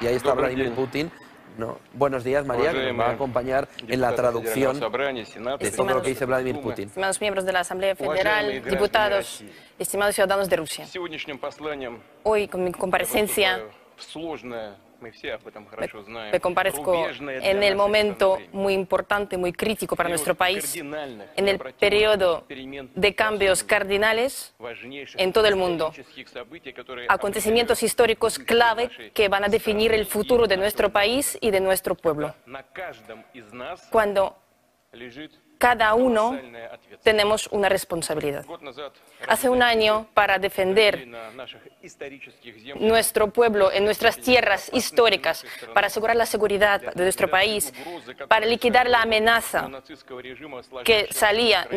Y ahí está Добрый Vladimir день. Putin. No. Buenos días, María, que nos va a Уважаемые acompañar en la депутаты traducción Федерального собрания, Сената, de todo lo que dice Государственной Vladimir Думы. Putin. Estimados miembros de la Asamblea Уважаемые Federal, граждане diputados, России. estimados ciudadanos de Rusia. Сегодняшним посланием Hoy, con mi comparecencia, me comparezco en el momento muy importante, muy crítico para nuestro país, en el periodo de cambios cardinales en todo el mundo. Acontecimientos históricos clave que van a definir el futuro de nuestro país y de nuestro pueblo. Cuando cada uno tenemos una responsabilidad. Hace un año, para defender nuestro pueblo en nuestras tierras históricas, para asegurar la seguridad de nuestro país, para liquidar la amenaza que salía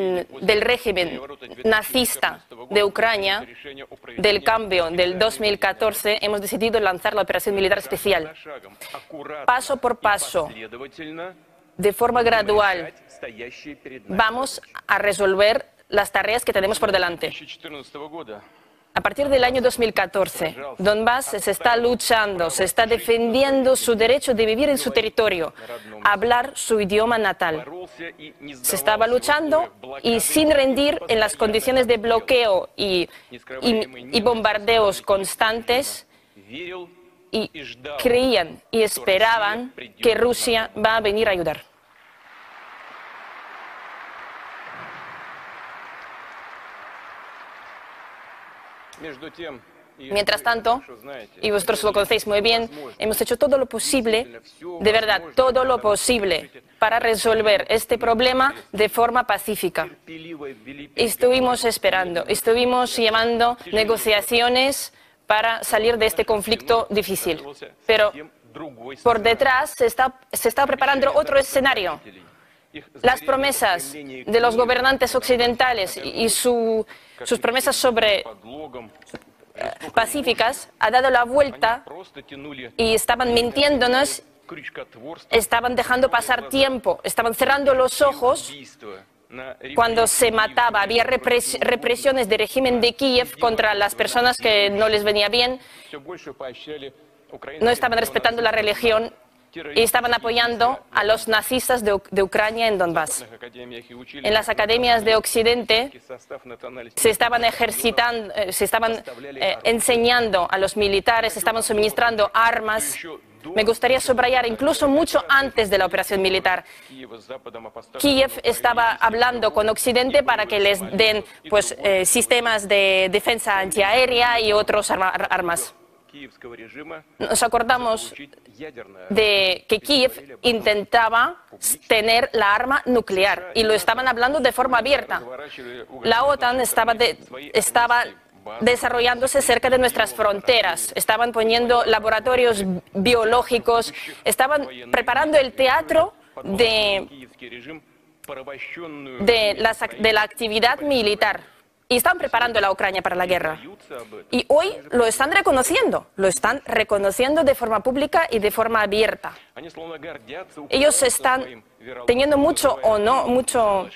del régimen nazista de Ucrania, del cambio del 2014, hemos decidido lanzar la operación militar especial. Paso por paso, de forma gradual, vamos a resolver las tareas que tenemos por delante. A partir del año 2014, Donbass se está luchando, se está defendiendo su derecho de vivir en su territorio, hablar su idioma natal. Se estaba luchando y sin rendir en las condiciones de bloqueo y, bombardeos constantes, y creían y esperaban que Rusia va a venir a ayudar. Mientras tanto, y vosotros lo conocéis muy bien, hemos hecho todo lo posible, de verdad, todo lo posible para resolver este problema de forma pacífica. Estuvimos esperando, estuvimos llamando negociaciones para salir de este conflicto difícil. Pero por detrás se está, preparando otro escenario. Las promesas de los gobernantes occidentales y, y su sus promesas sobre eh, pacíficas ha dado la vuelta y estaban mintiéndonos, estaban dejando pasar tiempo, estaban cerrando los ojos cuando se mataba. Había represiones del régimen de Kiev contra las personas que no les venía bien, no estaban respetando la religión y estaban apoyando a los nazistas de, Ucrania en Donbass. En las academias de Occidente se estaban ejercitando, eh, se estaban eh, enseñando a los militares, se estaban suministrando armas. Me gustaría subrayar, incluso mucho antes de la operación militar, Kiev estaba hablando con Occidente para que les den pues, eh, sistemas de defensa antiaérea y otros arma, armas. Nos acordamos de que Kiev intentaba tener la arma nuclear y lo estaban hablando de forma abierta. La OTAN estaba, desarrollándose cerca de nuestras fronteras. Estaban poniendo laboratorios biológicos, estaban preparando el teatro de, de, la, de la actividad militar y están preparando la Ucrania para la guerra. Y hoy lo están reconociendo, lo están reconociendo de forma pública y de forma abierta. Ellos están teniendo mucho o no, mucho,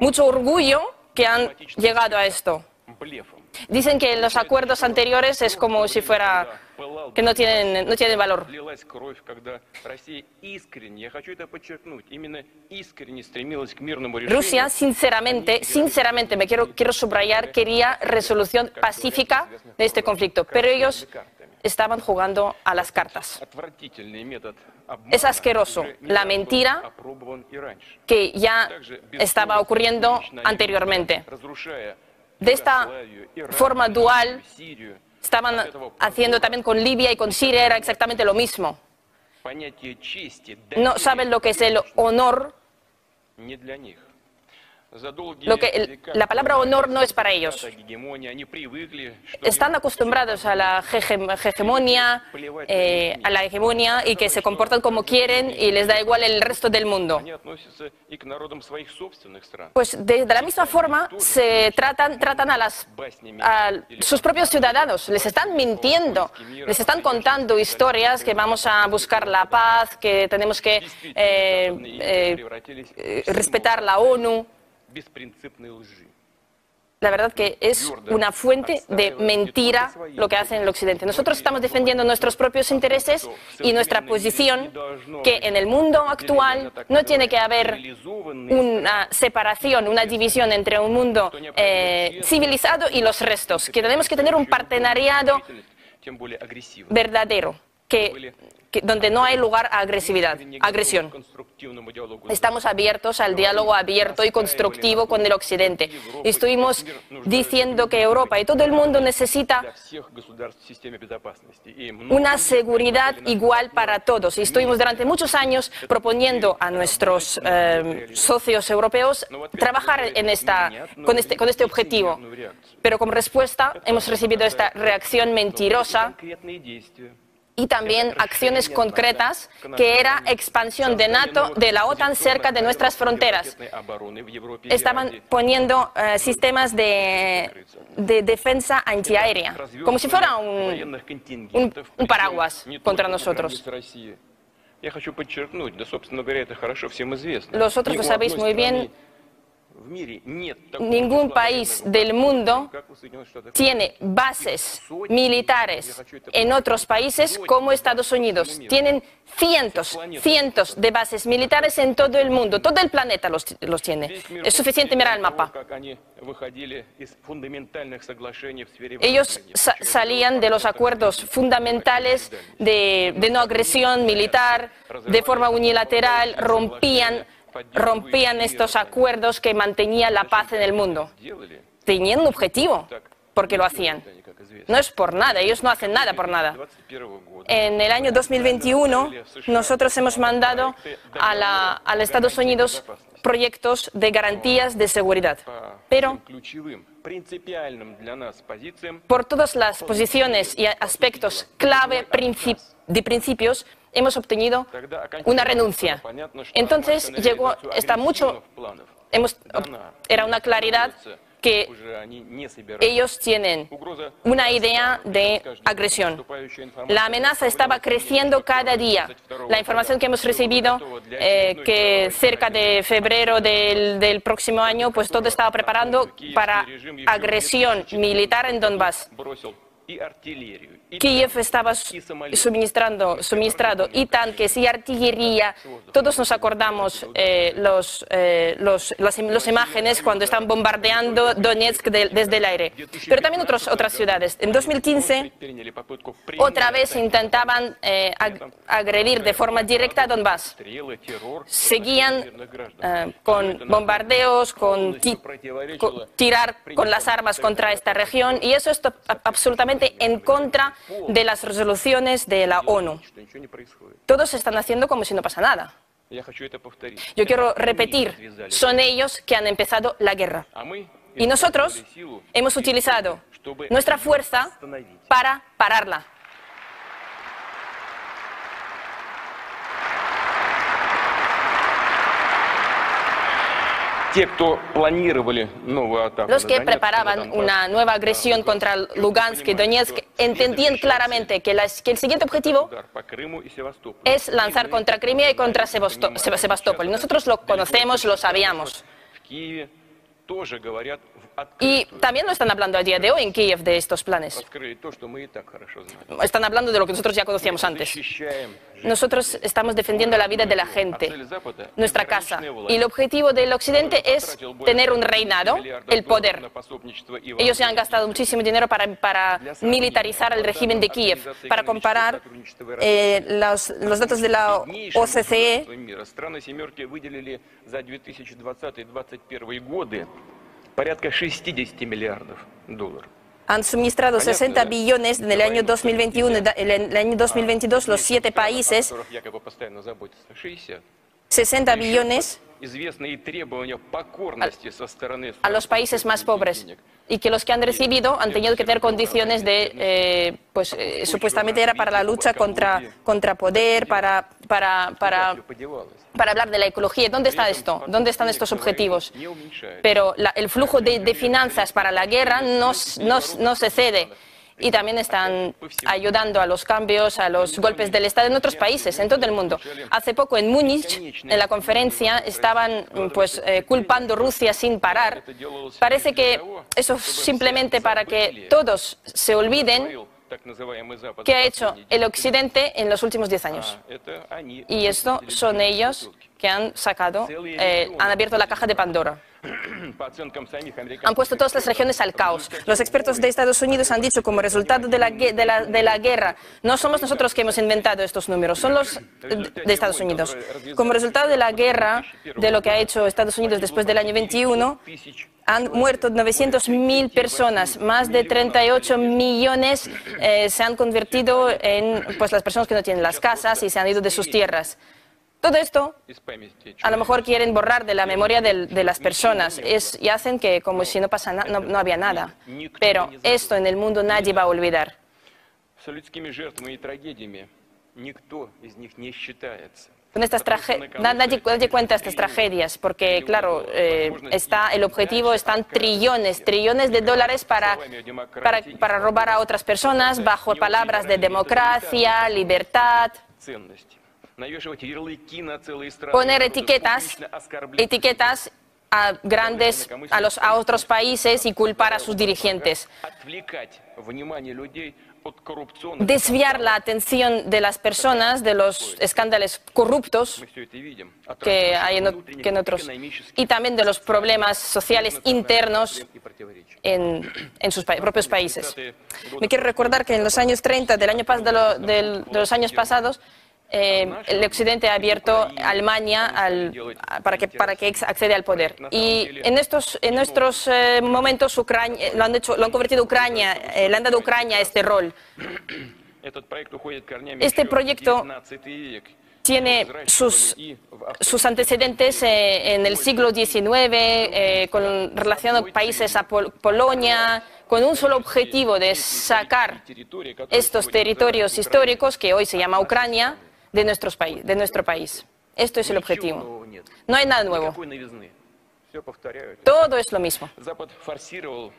mucho orgullo que han llegado a esto. Dicen que los acuerdos anteriores es como si fuera que no tienen, no tienen valor. Rusia, sinceramente, sinceramente, me quiero, quiero subrayar, quería resolución pacífica de este conflicto, pero ellos estaban jugando a las cartas. Es asqueroso la mentira que ya estaba ocurriendo anteriormente de esta forma dual estaban haciendo también con Libia y con Siria, era exactamente lo mismo. No saben lo que es el honor lo que, la palabra honor no es para ellos. Están acostumbrados a la hegemonia, eh, a la hegemonia y que se comportan como quieren y les da igual el resto del mundo. Pues de, de la misma forma se tratan, tratan a, las, a sus propios ciudadanos, les están mintiendo, les están contando historias que vamos a buscar la paz, que tenemos que eh, eh, eh, respetar la ONU. La verdad que es una fuente de mentira lo que hacen en el Occidente. Nosotros estamos defendiendo nuestros propios intereses y nuestra posición que en el mundo actual no tiene que haber una separación, una división entre un mundo eh, civilizado y los restos, que tenemos que tener un partenariado verdadero que donde no hay lugar a agresividad, agresión. Estamos abiertos al diálogo abierto y constructivo con el Occidente. Estuvimos diciendo que Europa y todo el mundo necesita una seguridad igual para todos. Y estuvimos durante muchos años proponiendo a nuestros eh, socios europeos trabajar en esta, con, este, con este objetivo. Pero como respuesta hemos recibido esta reacción mentirosa y también acciones concretas que era expansión de NATO, de la OTAN cerca de nuestras fronteras. Estaban poniendo eh, sistemas de, de, defensa antiaérea, como si fuera un, un, un paraguas contra nosotros. Los otros lo sabéis muy bien Ningún país del mundo tiene bases militares en otros países como Estados Unidos. Tienen cientos, cientos de bases militares en todo el mundo. Todo el planeta los, tiene. Es suficiente mirar el mapa. Ellos salían de los acuerdos fundamentales de, de no agresión militar, de forma unilateral, rompían rompían estos acuerdos que mantenían la paz en el mundo. Tenían un objetivo porque lo hacían. No es por nada, ellos no hacen nada por nada. En el año 2021 nosotros hemos mandado a, la, a Estados Unidos proyectos de garantías de seguridad. Pero por todas las posiciones y aspectos clave de principios, hemos obtenido una renuncia. Entonces llegó, está mucho, hemos, era una claridad que ellos tienen una idea de agresión. La amenaza estaba creciendo cada día. La información que hemos recibido, eh, que cerca de febrero del, del, próximo año, pues todo estaba preparando para agresión militar en Donbass. Kiev estaba suministrando, suministrado y tanques y artillería. Todos nos acordamos eh, los, eh, los, las, imágenes cuando están bombardeando Donetsk desde el aire. Pero también otros, otras ciudades. En 2015, otra vez intentaban eh, agredir de forma directa a Donbass. Seguían con bombardeos, con, con tirar con las armas contra esta región y eso es absolutamente en contra de las resoluciones de la ONU. Todos están haciendo como si no pasa nada. Yo quiero repetir, son ellos que han empezado la guerra. Y nosotros hemos utilizado nuestra fuerza para pararla. Los que preparaban una nueva agresión contra Lugansk y Donetsk entendían claramente que, el siguiente objetivo es lanzar contra Crimea y contra Sebastopol. Nosotros lo conocemos, lo sabíamos. Y también no están hablando a día de hoy en Kiev de estos planes. Están hablando de lo que nosotros ya conocíamos antes. Nosotros estamos defendiendo la vida de la gente, nuestra casa. Y el objetivo del Occidente es tener un reinado, el poder. Ellos ya han gastado muchísimo dinero para, militarizar el régimen de Kiev. Para comparar eh, los datos de la OCCE, han suministrado 60 billones en el año 2021, en el año 2022 los siete países, 60 billones a, los países más pobres. y que los que han recibido han tenido que tener condiciones de, eh, pues eh, supuestamente era para la lucha contra, contra poder, para, para, para, para hablar de la ecología. ¿Dónde está esto? ¿Dónde están estos objetivos? Pero el flujo de, finanzas para la guerra no, no, no se cede y también están ayudando a los cambios, a los golpes del Estado en otros países, en todo el mundo. Hace poco en Múnich, en la conferencia, estaban pues, eh, culpando Rusia sin parar. Parece que eso es simplemente para que todos se olviden qué ha hecho el Occidente en los últimos diez años. Y esto son ellos que han sacado, eh, han abierto la caja de Pandora. Han puesto todas las regiones al caos. Los expertos de Estados Unidos han dicho como resultado de la, de la, guerra, no somos nosotros que hemos inventado estos números, son los de Estados Unidos. Como resultado de la guerra, de lo que ha hecho Estados Unidos después del año 21, han muerto 900.000 personas, más de 38 millones eh, se han convertido en pues, las personas que no tienen las casas y se han ido de sus tierras. Todo esto a lo mejor quieren borrar de la memoria de, las personas. Es, y hacen que como si no, pasa no, no había nada. Pero esto en el mundo nadie va a olvidar. Con estas nadie, nadie, cuenta estas tragedias porque, claro, eh, está, el objetivo están trillones, trillones de dólares para, para, para robar a otras personas bajo palabras de democracia, libertad poner etiquetas, etiquetas a grandes a los a otros países y culpar a sus dirigentes. Desviar la atención de las personas de los escándalos corruptos que hay en, otros y también de los problemas sociales internos en, en sus propios países. Me quiero recordar que en los años 30 del año, de los años pasados eh, el Occidente ha abierto Alemania para, que, para que accede al poder. Y en estos, en nuestros eh, momentos Ucrania, lo, han hecho, lo han convertido Ucrania, eh, le han dado a Ucrania este rol. Este proyecto tiene sus, sus antecedentes en el siglo XIX, con relación a países a Polonia, con un solo objetivo de sacar estos territorios históricos que hoy se llama Ucrania de, nuestros país, de nuestro país. Esto es el objetivo. No hay nada nuevo. Todo es lo mismo.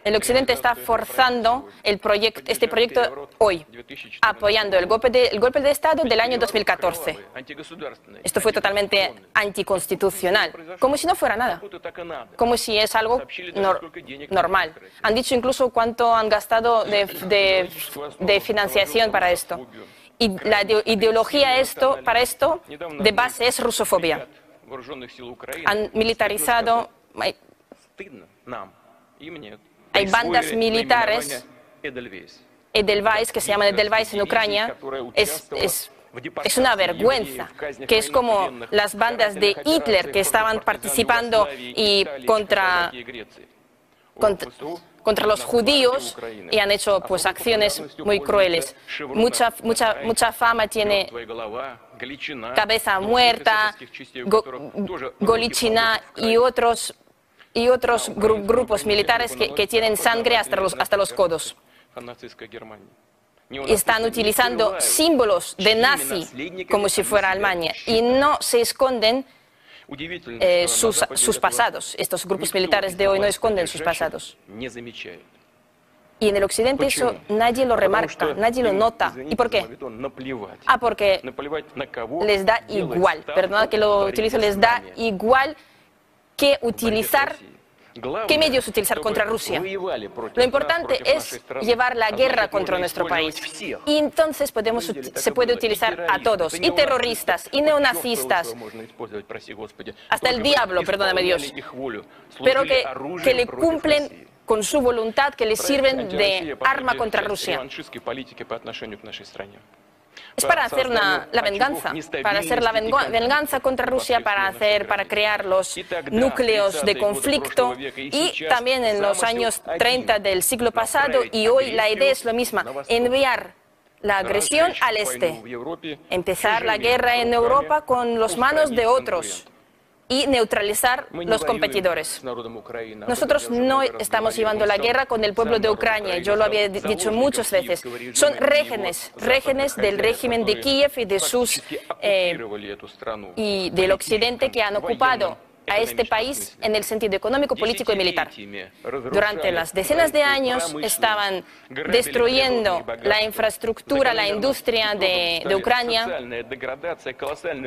El Occidente está forzando el este proyecto hoy, apoyando el golpe, de, el golpe de Estado del año 2014. Esto fue totalmente anticonstitucional, como si no fuera nada, como si es algo normal. Han dicho incluso cuánto han gastado de, de financiación para esto. Y la ideología para esto de base es rusofobia. Han militarizado, hay, bandas militares, Edelweiss, que se llama Edelweiss en Ucrania, es una vergüenza, que es como las bandas de Hitler que estaban participando y contra, contra contra los judíos y han hecho pues acciones muy crueles. Mucha, mucha, mucha fama tiene Cabeza Muerta, Golichina y otros, y otros grupos militares que, que, tienen sangre hasta los, hasta los codos. Están utilizando símbolos de nazi como si fuera Alemania y no se esconden eh, sus, sus pasados. Estos grupos militares de hoy no esconden sus pasados. Y en el occidente eso nadie lo remarca, nadie lo nota. ¿Y por qué? Ah, porque les da igual, perdona que lo utilizo, les da igual que utilizar ¿Qué medios utilizar contra Rusia? Lo importante es llevar la guerra contra nuestro país. Y entonces podemos, se puede utilizar a todos, y terroristas, y neonazistas, hasta el diablo, perdóname Dios, pero que, que le cumplen con su voluntad, que le sirven de arma contra Rusia. Es para hacer la venganza, para hacer la venganza contra Rusia, para, hacer, para crear los núcleos de conflicto y también en los años 30 del siglo pasado y hoy la idea es lo misma, enviar la agresión al este, empezar la guerra en Europa con las manos de otros y neutralizar los competidores. Nosotros no estamos llevando la guerra con el pueblo de Ucrania, yo lo había dicho muchas veces. Son régenes, régenes del régimen de Kiev y de sus eh, y del occidente que han ocupado a este país en el sentido económico, político y militar. Durante las decenas de años estaban destruyendo la infraestructura, la industria de, de Ucrania.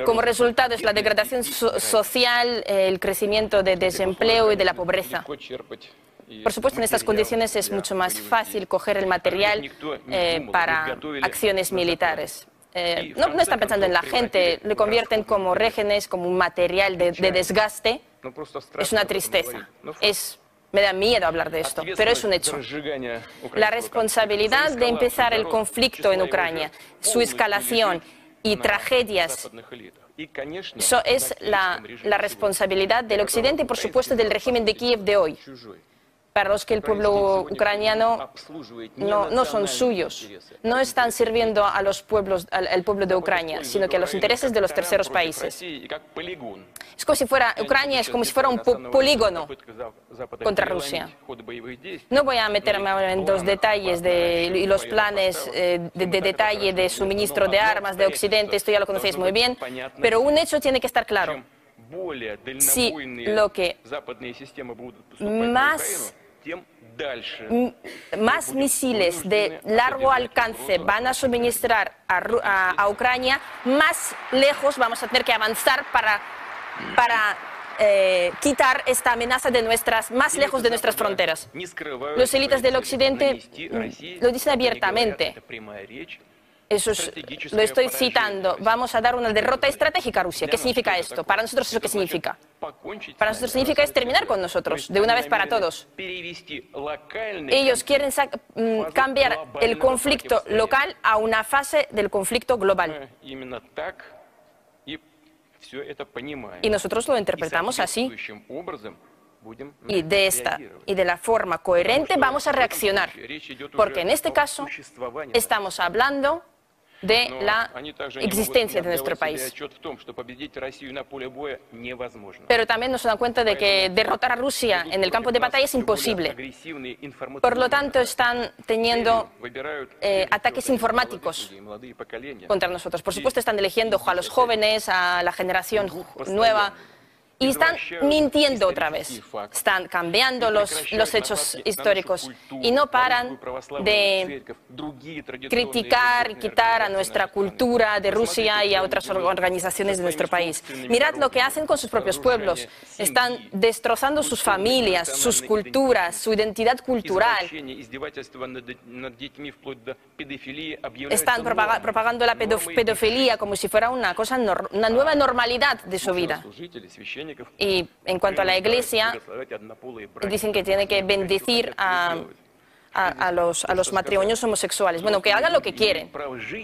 Como resultado es la degradación social, el crecimiento de desempleo y de la pobreza. Por supuesto, en estas condiciones es mucho más fácil coger el material eh, para acciones militares. Eh, no, no, están pensando en la gente, le convierten como régenes, como un material de, de desgaste. Es una tristeza. Es, me da miedo hablar de esto, pero es un hecho. La responsabilidad de empezar el conflicto en Ucrania, su escalación y tragedias eso es la, la, responsabilidad del Occidente y, por supuesto, del régimen de Kiev de hoy para los que el pueblo ucraniano no, no, son suyos, no están sirviendo a los pueblos, al, al, pueblo de Ucrania, sino que a los intereses de los terceros países. Es como si fuera, Ucrania es como si fuera un polígono contra Rusia. No voy a meterme en los detalles de, y los planes eh, de, de detalle de suministro de armas de Occidente, esto ya lo conocéis muy bien, pero un hecho tiene que estar claro. Si lo que más más misiles de largo alcance van a suministrar a, a, a, Ucrania, más lejos vamos a tener que avanzar para, para eh, quitar esta amenaza de nuestras, más lejos de nuestras fronteras. Los élites del Occidente lo dicen abiertamente. Eso es, lo estoy citando. Vamos a dar una derrota estratégica a Rusia. ¿Qué significa esto? Para nosotros, ¿eso qué significa? Para nosotros significa es terminar con nosotros, de una vez para todos. Ellos quieren mm, cambiar el conflicto local a una fase del conflicto global. Y nosotros lo interpretamos así. Y de esta y de la forma coherente vamos a reaccionar, porque en este caso estamos hablando de la existencia de nuestro país. Pero también nos dan cuenta de que derrotar a Rusia en el campo de batalla es imposible. Por lo tanto, están teniendo eh, ataques informáticos contra nosotros. Por supuesto, están eligiendo a los jóvenes, a la generación nueva y están mintiendo otra vez. Están cambiando los, los hechos históricos y no paran de criticar y quitar a nuestra cultura de Rusia y a otras organizaciones de nuestro país. Mirad lo que hacen con sus propios pueblos. Están destrozando sus familias, sus culturas, su identidad cultural. Están propagando la pedofilia como si fuera una cosa, una nueva normalidad de su vida. Y en cuanto a la iglesia, dicen que tiene que bendecir a, los, matrimonios homosexuales. Bueno, que hagan lo que quieren,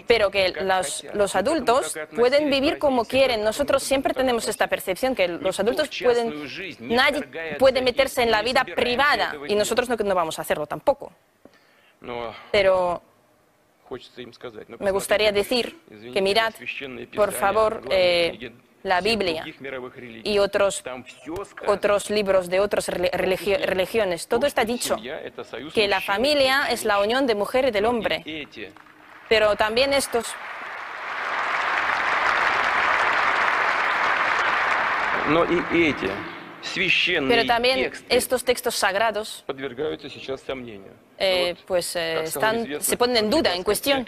pero que los, los adultos pueden vivir como quieren. Nosotros siempre tenemos esta percepción que los adultos pueden, nadie puede meterse en la vida privada y nosotros no, no vamos a hacerlo tampoco. Pero me gustaría decir que mirad, por favor, eh, la Biblia y otros, otros libros de otras religiones. Todo está dicho, que la familia es la unión de mujer y del hombre. Pero también estos... pero también estos textos sagrados eh, pues, eh, están, se ponen en duda, en cuestión.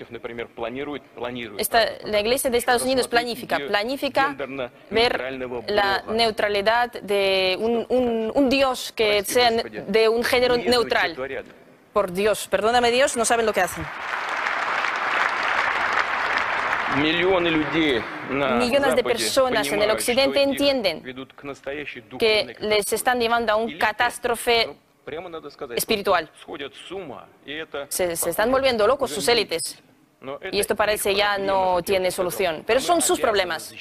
Esta, la Iglesia de Estados Unidos planifica, planifica ver la neutralidad de un, un, un Dios que sea de un género neutral. Por Dios, perdóname Dios, no saben lo que hacen. Millones de personas en el occidente entienden que les están llevando a un catástrofe espiritual. Se, se están volviendo locos sus élites. Y esto parece ya no tiene solución. Pero son sus problemas.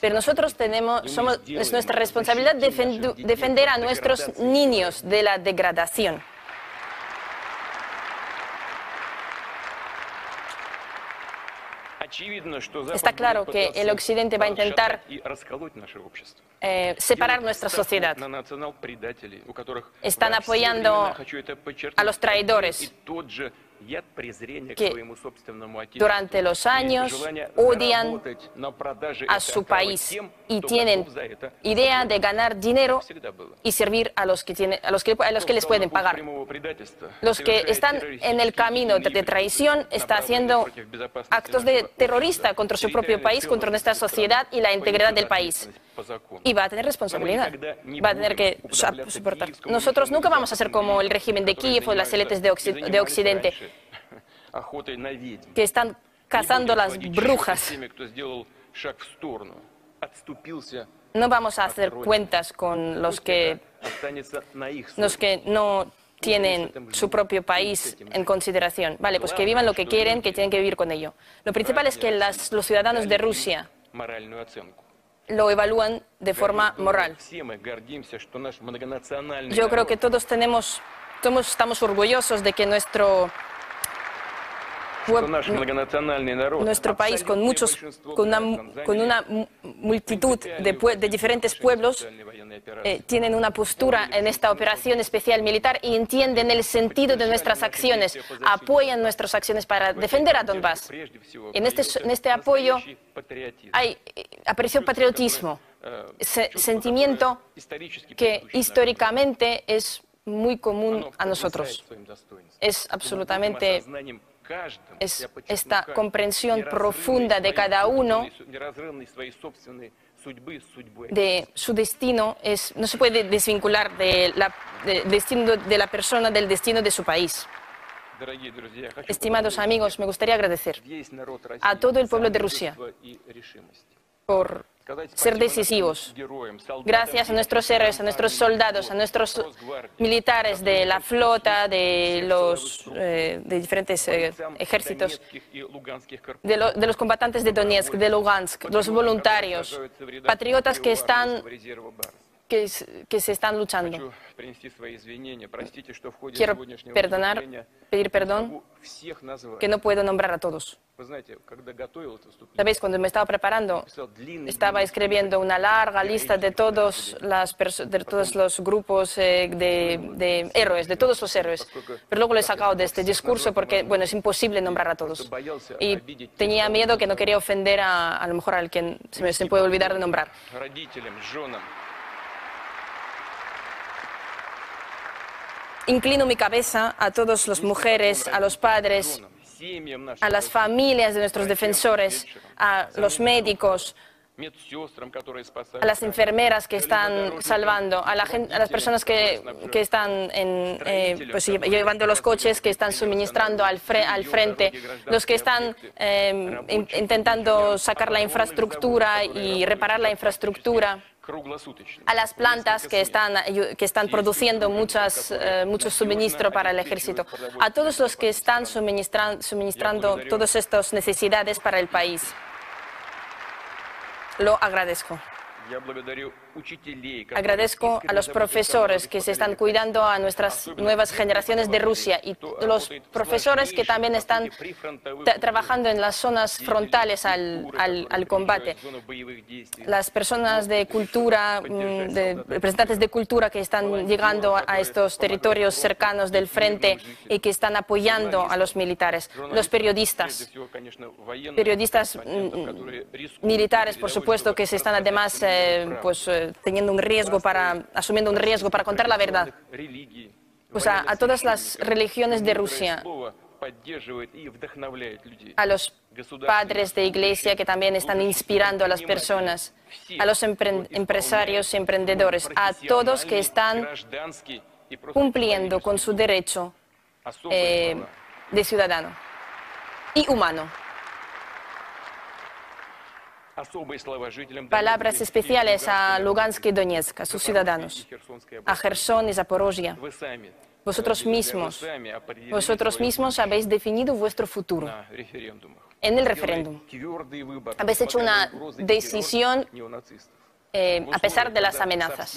Pero nosotros tenemos, somos, es nuestra responsabilidad defender a nuestros niños de la degradación. Está claro que el Occidente va a intentar eh, separar nuestra sociedad. Están apoyando a los traidores que durante los años odian a su país y tienen idea de ganar dinero y servir a los que, tienen, a los que, a los que les pueden pagar. Los que están en el camino de traición están haciendo actos de terrorista contra su propio país, contra nuestra sociedad y la integridad del país. Y va a tener responsabilidad, va a tener que soportar. Nosotros nunca vamos a ser como el régimen de Kiev o las élites de, de Occidente, que están cazando las brujas. No vamos a hacer cuentas con los que, los que no tienen su propio país en consideración. Vale, pues que vivan lo que quieren, que tienen que vivir con ello. Lo principal es que los ciudadanos de Rusia lo evalúan de forma moral. Yo creo que todos tenemos, todos estamos orgullosos de que nuestro nuestro país con muchos, con una, con una multitud de, de diferentes pueblos eh, tienen una postura en esta operación especial militar y entienden el sentido de nuestras acciones, apoyan nuestras acciones para defender a Donbass. En este, en este apoyo hay aprecio patriotismo, sentimiento que históricamente es muy común a nosotros. Es absolutamente es esta comprensión profunda de cada uno de su destino es, no se puede desvincular del destino de la persona del destino de su país. Estimados amigos, me gustaría agradecer a todo el pueblo de Rusia por ser decisivos. Gracias a nuestros héroes, a nuestros soldados, a nuestros militares de la flota, de los eh, de diferentes eh, ejércitos, de, de, los combatantes de Donetsk, de Lugansk, los voluntarios, patriotas que están que, que se están luchando. Quiero perdonar, pedir perdón, que no puedo nombrar a todos. Sabéis, cuando me estaba preparando, estaba escribiendo una larga lista de todos, las de todos los grupos eh, de, de, héroes, de todos los héroes. Pero luego lo he sacado de este discurso porque, bueno, es imposible nombrar a todos. Y tenía miedo que no quería ofender a, a lo mejor al que se me se puede olvidar de nombrar. Inclino mi cabeza a todas las mujeres, a los padres, a las familias de nuestros defensores, a los médicos, a las enfermeras que están salvando, a, las personas que, están eh, pues, llevando los coches, que están suministrando al, frente, los que están eh, intentando sacar la infraestructura y reparar la infraestructura a las plantas que están, que están produciendo muchas, eh, mucho suministro para el ejército, a todos los que están suministrando, suministrando todas estas necesidades para el país. Lo agradezco. Agradezco a los profesores que se están cuidando a nuestras nuevas generaciones de Rusia y los profesores que también están trabajando en las zonas frontales al, al, combate. Las personas de cultura, mm, de, representantes de cultura que están llegando a estos territorios cercanos del frente y que están apoyando a los militares. Los periodistas, periodistas mm, militares, por supuesto, que se están además eh, pues, eh, teniendo un riesgo para, asumiendo un riesgo para contar la verdad. Pues a, a todas las religiones de Rusia, a los padres de iglesia que también están inspirando a las personas, a los empresarios y emprendedores, a todos que están cumpliendo con su derecho eh, de ciudadano y humano. Palabras especiales a Lugansk y Donetsk, a sus ciudadanos, a Gerson y Zaporozhia. Vosotros mismos, vosotros mismos habéis definido vuestro futuro. en el referéndum. Habéis hecho una decisión eh, a pesar de las amenazas.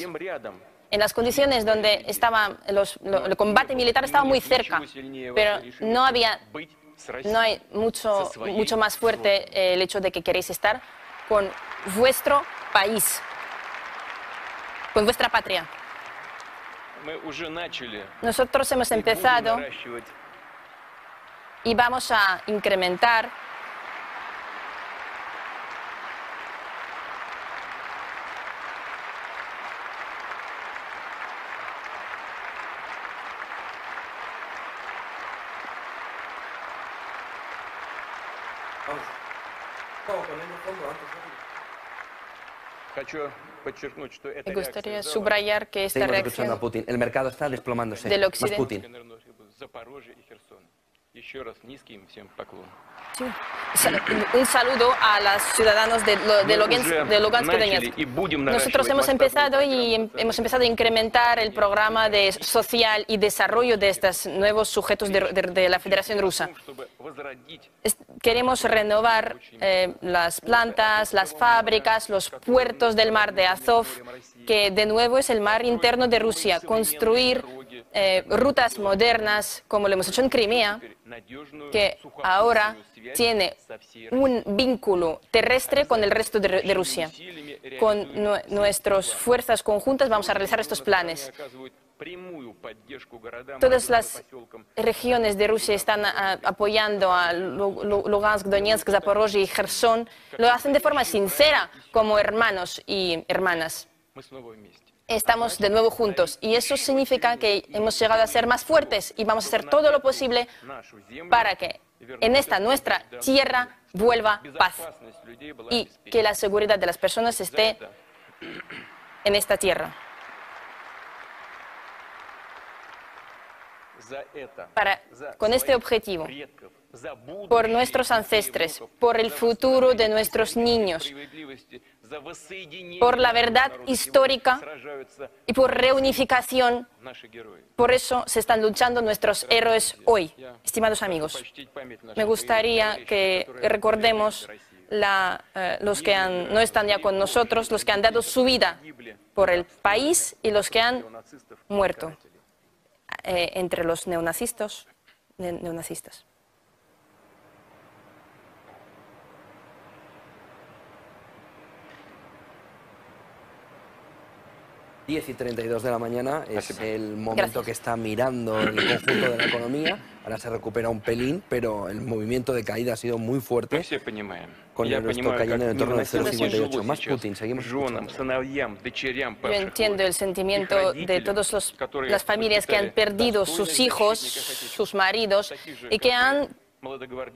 En las condiciones donde estaba el combate militar estaba muy cerca, pero no había no hay mucho, mucho más fuerte eh, el hecho de que queréis estar con vuestro país, con vuestra patria. Nosotros hemos empezado. y vamos a incrementar Me gustaría subrayar que esta reacción a Putin. El mercado está desplomándose. del occidente Putin. Sí. Un saludo a los ciudadanos de, de Lugansk, de Lugansk y. Nosotros hemos empezado y em- hemos empezado a incrementar el programa de social y desarrollo de estos nuevos sujetos de, de- de la Federación Rusa. Queremos renovar eh, las plantas, las fábricas, los puertos del mar de Azov, que de nuevo es el mar interno de Rusia. Construir eh, rutas modernas, como lo hemos hecho en Crimea, que ahora tiene un vínculo terrestre con el resto de, Rusia. Con nue- nuestras fuerzas conjuntas vamos a realizar estos planes. Todas las regiones de Rusia están ah, apoyando a Lu- Lu- Lugansk, Donetsk, Zaporozhye y Gerson. Lo hacen de forma sincera, como hermanos y hermanas. Estamos de nuevo juntos y eso significa que hemos llegado a ser más fuertes y vamos a hacer todo lo posible para que en esta nuestra tierra vuelva paz y que la seguridad de las personas esté en esta tierra. Con este objetivo, por nuestros ancestres, por el futuro de nuestros niños, por la verdad histórica y por reunificación, por eso se están luchando nuestros héroes hoy. Estimados amigos, me gustaría que recordemos la, eh, los que han- no están ya con nosotros, los que han dado su vida por el país y los que han muerto eh, entre los neonazistas. ne- neonazistas. 10 y 32 de la mañana es el momento Gracias. que está mirando el conjunto de la economía. Ahora se recupera un pelín, pero el movimiento de caída ha sido muy fuerte. Con el resto cayendo en torno del 0,58. Más Putin, seguimos Yo entiendo el sentimiento de todas las familias que han perdido sus hijos, sus maridos y que han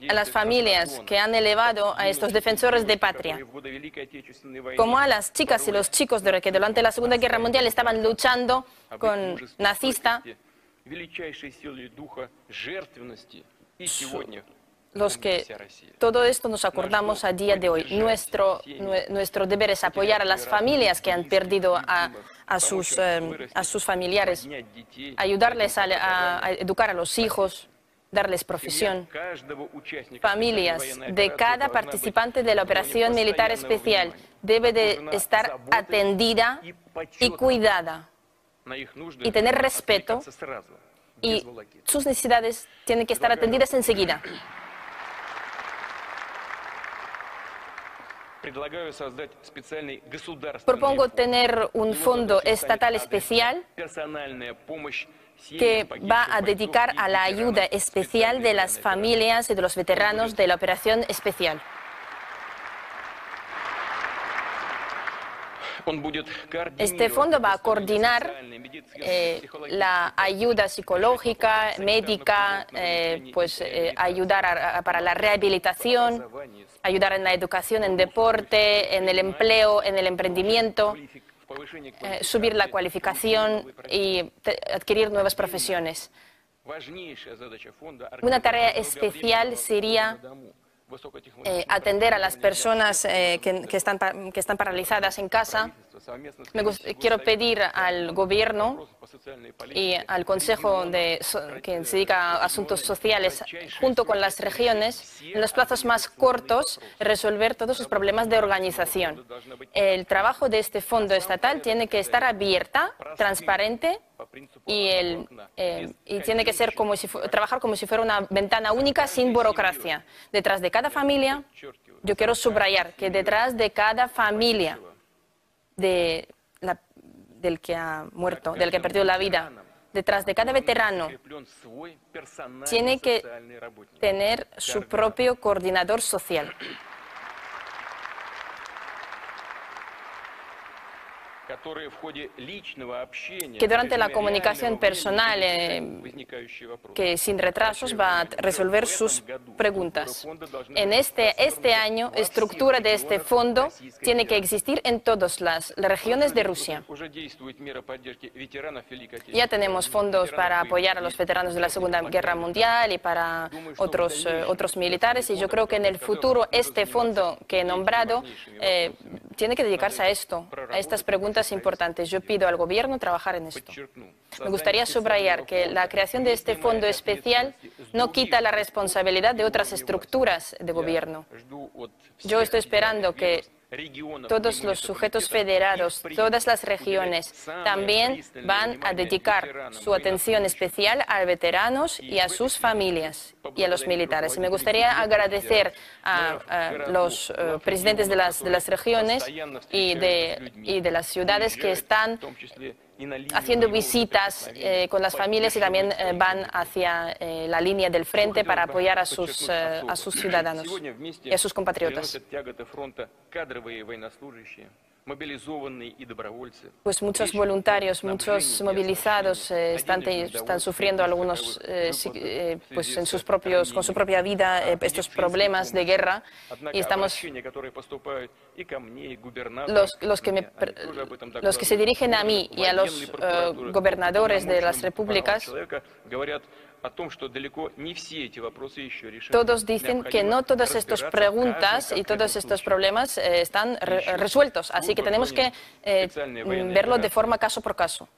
a las familias que han elevado a estos defensores de patria, como a las chicas y los chicos de que durante la Segunda Guerra Mundial estaban luchando con nazistas, los que todo esto nos acordamos a día de hoy. Nuestro, nuestro deber es apoyar a las familias que han perdido a, sus, em, a sus, familiares, ayudarles a, a educar a los hijos darles profesión. Familias de cada participante de la operación militar especial debe de estar atendida y cuidada y tener respeto y sus necesidades tienen que estar atendidas enseguida. Propongo tener un fondo estatal especial que va a dedicar a la ayuda especial de las familias y de los veteranos de la operación especial. Este fondo va a coordinar la eh, ayuda psicológica, médica, eh, pues eh, ayudar para la rehabilitación, ayudar en la educación, en deporte, en el empleo, en el emprendimiento eh, subir la cualificación y adquirir nuevas profesiones. Una tarea especial sería eh, atender a las personas eh, que, que están, pa- que están paralizadas en casa. Me quiero pedir al gobierno y al Consejo de, que se dedica a asuntos sociales, junto con las regiones, en los plazos más cortos, resolver todos los problemas de organización. El trabajo de este fondo estatal tiene que estar abierta, transparente y, el, eh, y tiene que ser como si trabajar como si fuera una ventana única sin burocracia. Detrás de cada familia, yo quiero subrayar que detrás de cada familia de la- del que ha muerto, del que ha perdido la vida detrás de cada veterano tiene que tener su propio coordinador social. Que durante la comunicación personal, eh, que sin retrasos va a resolver sus preguntas. En este, este año, estructura de este fondo tiene que existir en todas las regiones de Rusia. Ya tenemos fondos para apoyar a los veteranos de la Segunda Guerra Mundial y para otros, eh, otros militares. Y yo creo que en el futuro este fondo que he nombrado eh, tiene que dedicarse a esto, a estas preguntas importantes. Yo pido al Gobierno trabajar en esto. Me gustaría subrayar que la creación de este fondo especial no quita la responsabilidad de otras estructuras de Gobierno. Yo estoy esperando que todos los sujetos federados, todas las regiones, también van a dedicar su atención especial a veteranos y a sus familias y a los militares. me gustaría agradecer a, los eh, presidentes de las, de las regiones y de, y de las ciudades que están haciendo visitas eh, con las familias y también eh, van hacia eh, la línea del frente para apoyar a sus, a sus ciudadanos y a sus compatriotas. Pues muchos voluntarios, muchos movilizados están, están sufriendo algunos, pues en sus propios, con su propia vida estos problemas de guerra y estamos los, los, que me, los que se dirigen a mí y a los gobernadores de las repúblicas todos dicen que no todas estas preguntas y todos estos problemas están resueltos, así que tenemos que verlo de forma caso por caso.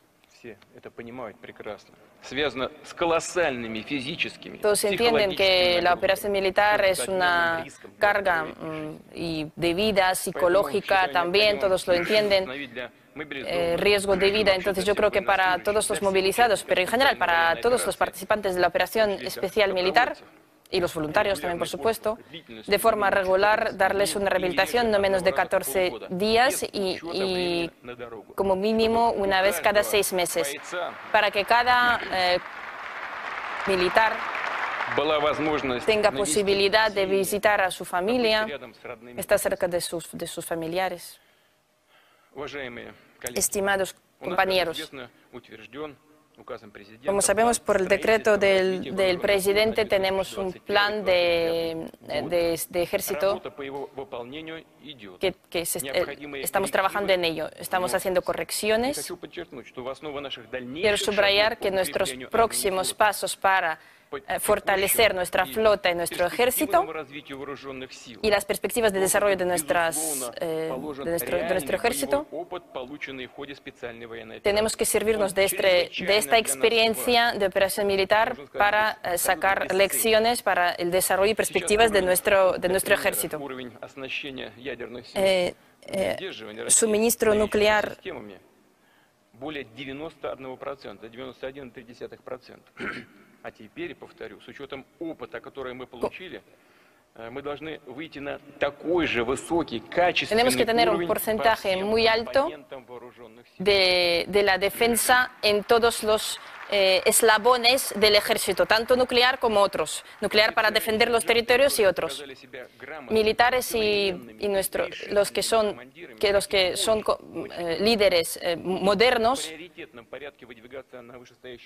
Todos entienden que la operación militar es una carga y de vida psicológica también, todos lo entienden. Eh, riesgo de vida. Entonces yo creo que para todos los movilizados, pero en general para todos los participantes de la operación especial militar, y los voluntarios también, por supuesto, de forma regular darles una rehabilitación no menos de 14 días y, como mínimo una vez cada seis meses, para que cada eh, militar tenga posibilidad de visitar a su familia, estar cerca de sus, de sus familiares. Estimados compañeros, como sabemos por el decreto del, del presidente, tenemos un plan de, de, ejército que, que estamos trabajando en ello. Estamos haciendo correcciones. Quiero subrayar que nuestros próximos pasos para fortalecer nuestra flota y nuestro ejército y las perspectivas de desarrollo de, nuestras, eh, de, nuestro, de nuestro, ejército, tenemos que servirnos de, este, de esta experiencia de operación militar para eh, sacar lecciones para el desarrollo y perspectivas de nuestro, de nuestro ejército. Eh, suministro nuclear более 91%, 91,3%. А теперь, повторю, с учетом опыта, который мы получили, мы должны выйти на такой же высокий, качественный Tenemos que tener un porcentaje muy alto de, de la defensa en todos los eh, eslabones del ejército, tanto nuclear como otros. Nuclear para defender los territorios y otros. Militares y, y nuestro, los que son, que los que son eh, líderes eh, modernos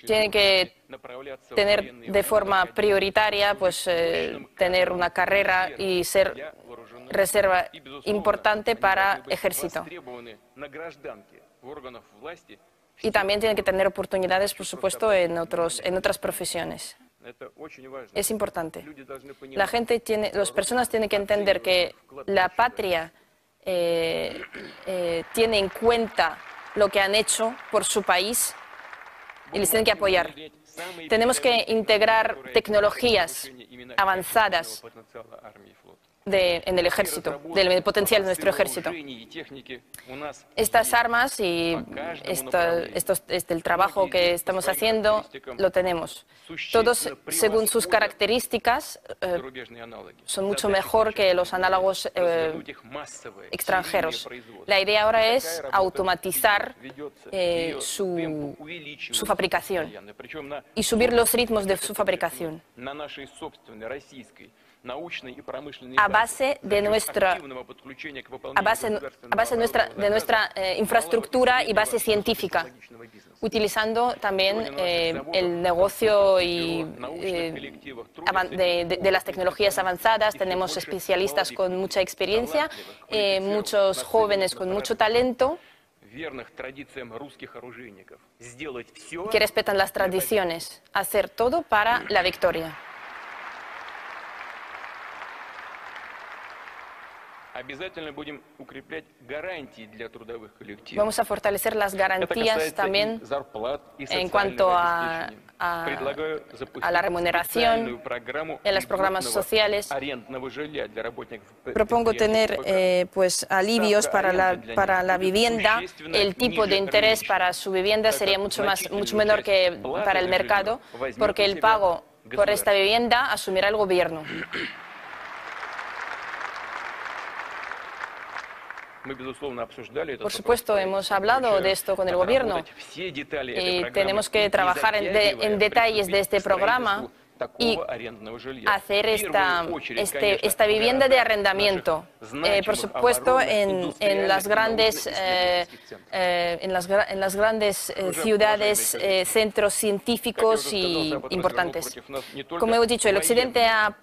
tienen que tener de forma prioritaria pues, tener una carrera y ser reserva importante para ejército y también tienen que tener oportunidades, por supuesto, en, otros, en otras profesiones. Es importante. La gente tiene, las personas tienen que entender que la patria eh, eh, tiene en cuenta lo que han hecho por su país y les tienen que apoyar. Tenemos que integrar tecnologías avanzadas en el ejército, del potencial de nuestro ejército. Estas armas y esta, estos, este, el trabajo que estamos haciendo lo tenemos. Todos, según sus características, eh, son mucho mejor que los análogos eh, extranjeros. La idea ahora es automatizar eh, su, su fabricación y subir los ritmos de su fabricación a base de nuestra, a base, a base nuestra, de nuestra eh, infraestructura y base científica, utilizando también eh, el negocio y, eh, de, de, las tecnologías avanzadas. Tenemos especialistas con mucha experiencia, muchos jóvenes con mucho talento. Que respetan las tradiciones, hacer todo para la victoria. Vamos a fortalecer las garantías también en cuanto a, a, la remuneración en los programas sociales. Propongo tener eh, pues, alivios para la, para la vivienda. El tipo de interés para su vivienda sería mucho, más, mucho menor que para el mercado, porque el pago por esta vivienda asumirá el gobierno. Por supuesto, hemos hablado de esto con el gobierno. y tenemos que trabajar en, detalles de este programa y hacer esta, este, esta vivienda de arrendamiento. Eh, por supuesto, en, en las grandes, eh, eh, en las, en las grandes ciudades, centros científicos y importantes. Como he dicho, el Occidente ha,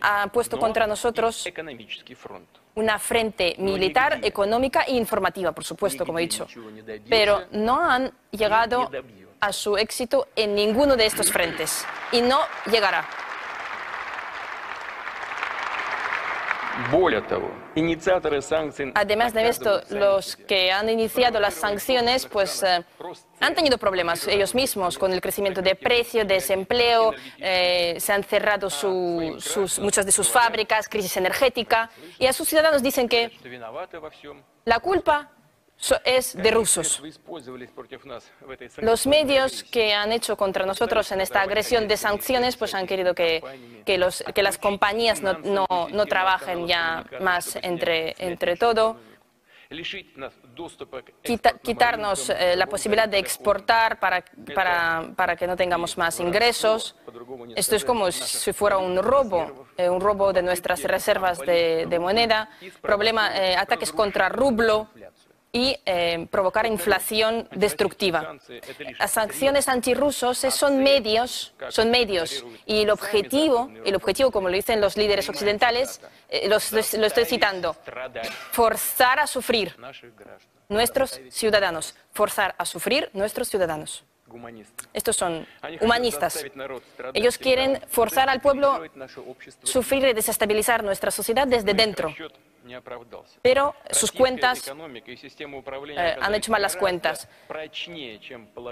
ha puesto contra nosotros una frente militar, económica e informativa, por supuesto, como he dicho. Pero no han llegado a su éxito en ninguno de estos frentes y no llegará. Además de esto, los que han iniciado las sanciones pues, eh, han tenido problemas ellos mismos con el crecimiento de precios, desempleo, eh, se han cerrado sus, muchas de sus fábricas, crisis energética, y a sus ciudadanos dicen que la culpa es de rusos. Los medios que han hecho contra nosotros en esta agresión de sanciones pues han querido que, que, los, que las compañías no, no, no, trabajen ya más entre, entre todo. quitarnos eh, la posibilidad de exportar para, para, para, que no tengamos más ingresos. Esto es como si fuera un robo, eh, un robo de nuestras reservas de, de moneda, problema, eh, ataques contra rublo y eh, provocar inflación destructiva. Las sanciones antirrusos son medios, son medios y el objetivo, el objetivo, como lo dicen los líderes occidentales, eh, lo estoy citando, forzar a sufrir nuestros ciudadanos, forzar a sufrir nuestros ciudadanos. Estos son humanistas. Ellos quieren forzar al pueblo sufrir y desestabilizar nuestra sociedad desde dentro. Pero sus cuentas eh, han hecho mal las cuentas.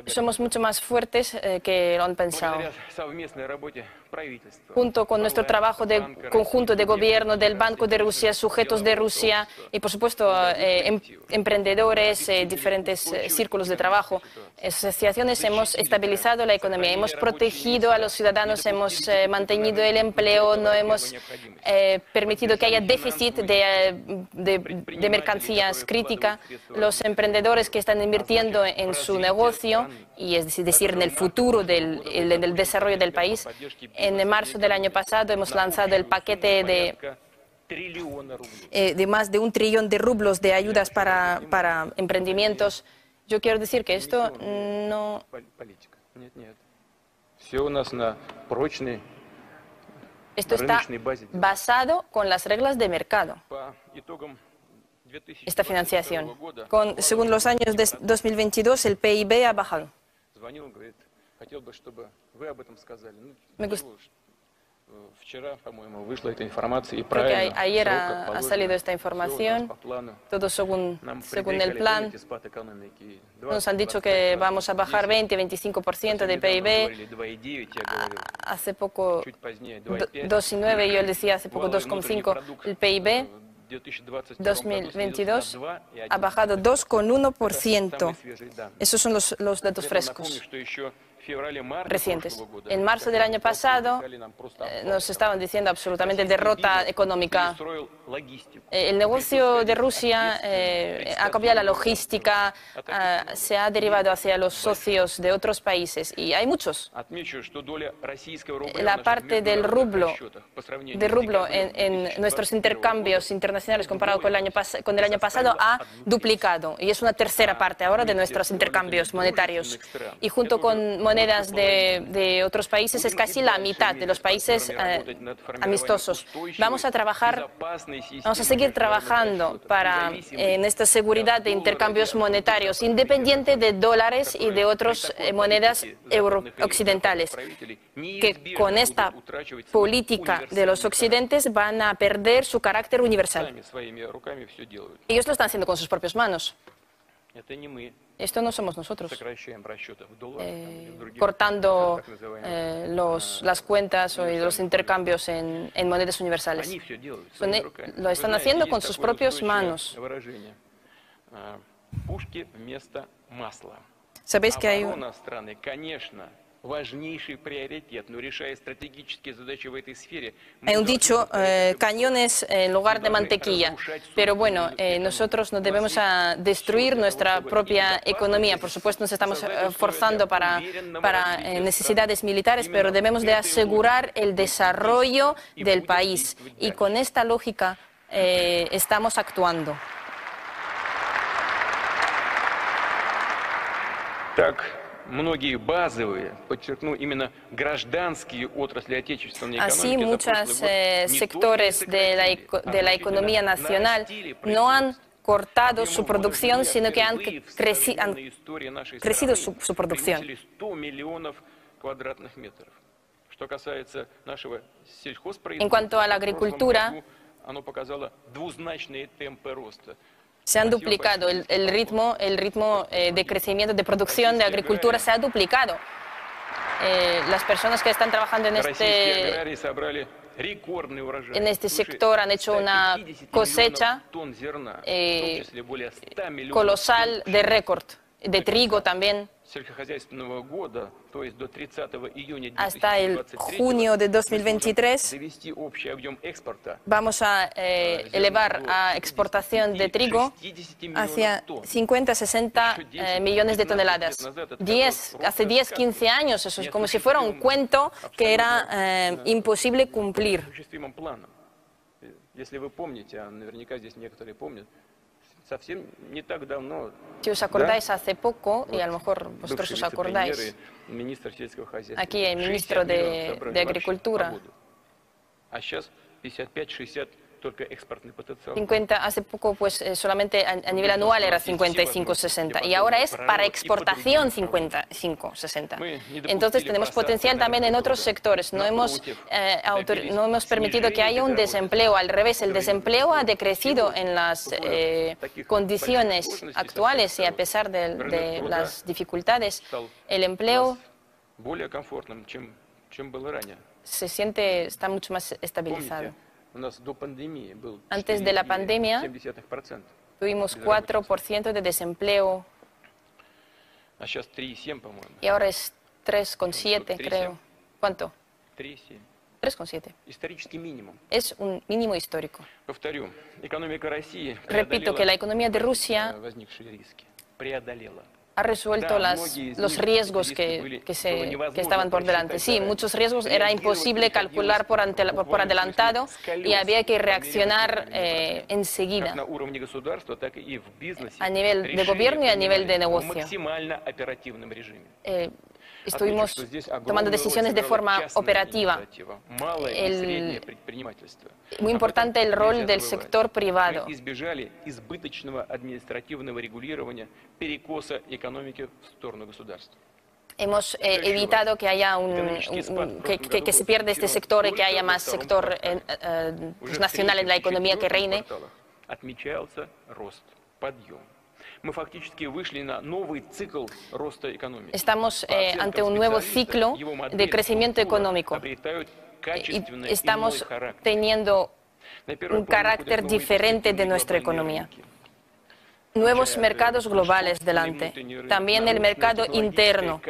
Somos mucho más fuertes eh, que lo han pensado. Junto con nuestro trabajo de conjunto de gobierno del Banco de Rusia, sujetos de Rusia y, por supuesto, eh, em, emprendedores, diferentes círculos de trabajo, asociaciones, hemos estabilizado la economía, hemos protegido a los ciudadanos, hemos mantenido el empleo, no hemos permitido que haya déficit de de, mercancías críticas, los emprendedores que están invirtiendo en su negocio, y es decir, en el futuro del, desarrollo del país. En marzo del año pasado hemos lanzado el paquete de, eh, de más de un trillón de rublos de ayudas para, para emprendimientos. Yo quiero decir que esto no... Esto está basado con las reglas de mercado. Esta financiación. Con, según los años de 2022, el PIB ha bajado. Creo que ayer ha, salido esta información, todo según, según el plan. Nos han dicho que vamos a bajar 20-25% de PIB. Hace poco 2,9, yo decía hace poco 2,5 el PIB. 2022 ha bajado 2,1%. Esos son los, los datos frescos recientes. En marzo del año pasado eh, nos estaban diciendo absolutamente derrota económica. Eh, el negocio de Rusia eh, ha cambiado la logística, se ha derivado hacia los socios de otros países y hay muchos. La parte del rublo, de rublo en, nuestros intercambios internacionales comparado con el, año con el año pasado ha duplicado y es una tercera parte ahora de nuestros intercambios monetarios. Y junto con monedas de, otros países es casi la mitad de los países eh, amistosos. Vamos a trabajar, vamos a seguir trabajando para en esta seguridad de intercambios monetarios, independiente de dólares y de otras eh, monedas euro occidentales, que con esta política de los occidentes van a perder su carácter universal. Ellos lo están haciendo con sus propias manos. Esto no somos nosotros. Eh, cortando eh, los, las cuentas o los intercambios en, en monedas universales. lo están haciendo con sus propias manos. Sabéis que hay hay un dicho, eh, cañones en lugar de mantequilla. Pero bueno, eh, nosotros no debemos a destruir nuestra propia economía. Por supuesto, nos estamos eh, forzando para, para necesidades militares, pero debemos de asegurar el desarrollo del país. Y con esta lógica estamos actuando. Así, muchos eh, sectores de la, de la economía nacional no han cortado su producción, sino que han, crecido su, su producción. En cuanto a la agricultura, se han duplicado el, ritmo, el ritmo eh, de crecimiento de producción de agricultura se ha duplicado. Eh, las personas que están trabajando en este, en este sector han hecho una cosecha eh, colosal de récord, de trigo también. Hasta el junio de 2023 vamos a eh, elevar a exportación de trigo hacia 50-60 eh, millones de toneladas. 10, hace 10-15 años, eso es como si fuera un cuento que era eh, imposible cumplir. Si os acordáis hace poco, y a lo mejor vosotros os acordáis, aquí el ministro de, de Agricultura 50, hace poco pues eh, solamente a, nivel anual era 55-60 y ahora es para exportación 55-60. Entonces tenemos potencial también en otros sectores. No hemos, eh, no hemos permitido que haya un desempleo. Al revés, el desempleo ha decrecido en las eh, condiciones actuales y a pesar de, de las dificultades, el empleo se siente, está mucho más estabilizado. Antes de la pandemia tuvimos 4% de desempleo. Y ahora es 3,7 creo. ¿Cuánto? 3,7. Es un mínimo histórico. Repito que la economía de Rusia ha resuelto las, los riesgos que, que, se, que, estaban por delante. Sí, muchos riesgos. Era imposible calcular por, ante, por adelantado y había que reaccionar eh, enseguida. A nivel de gobierno y a nivel de negocio. Eh, estuvimos tomando decisiones de forma operativa. El, muy importante el rol del sector privado. Hemos eh, evitado que haya un, un que, que, que, se pierda este sector y que haya más sector eh, eh, nacional en la economía que reine. Мы фактически вышли на новый цикл роста экономики. Estamos По eh, оценкам ante un nuevo специалистов, ciclo его модель de crecimiento структура económico. обретают Y качественно estamos иной характер. teniendo На первый un план выходят carácter новые diferente de перспективные nuestra глобальные economía. nuevos mercados globales delante, también el mercado interno,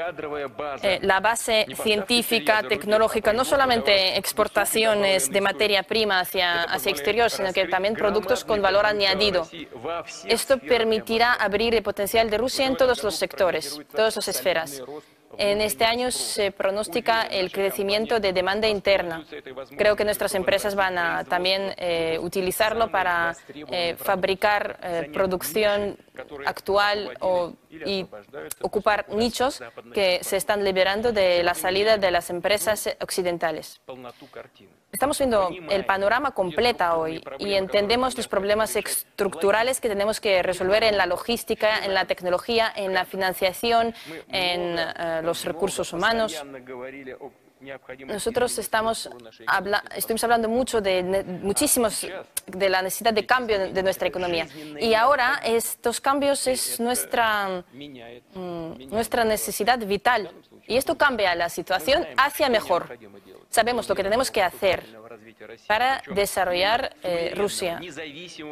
eh, la base científica, tecnológica, no solamente exportaciones de materia prima hacia, hacia exterior, sino que también productos con valor añadido. Esto permitirá abrir el potencial de Rusia en todos los sectores, todas las esferas. En este año se pronostica el crecimiento de demanda interna. Creo que nuestras empresas van a también eh, utilizarlo para eh, fabricar eh, producción actual o, y ocupar nichos que se están liberando de la salida de las empresas occidentales. Estamos viendo el panorama completa hoy y entendemos los problemas estructurales que tenemos que resolver en la logística, en la tecnología, en la financiación, en eh, los recursos humanos. Nosotros estamos habla hablando mucho de muchísimos de la necesidad de cambio de, de nuestra economía y ahora estos cambios es nuestra mm, nuestra necesidad vital y esto cambia la situación hacia mejor. Sabemos lo que tenemos que hacer para desarrollar eh, Rusia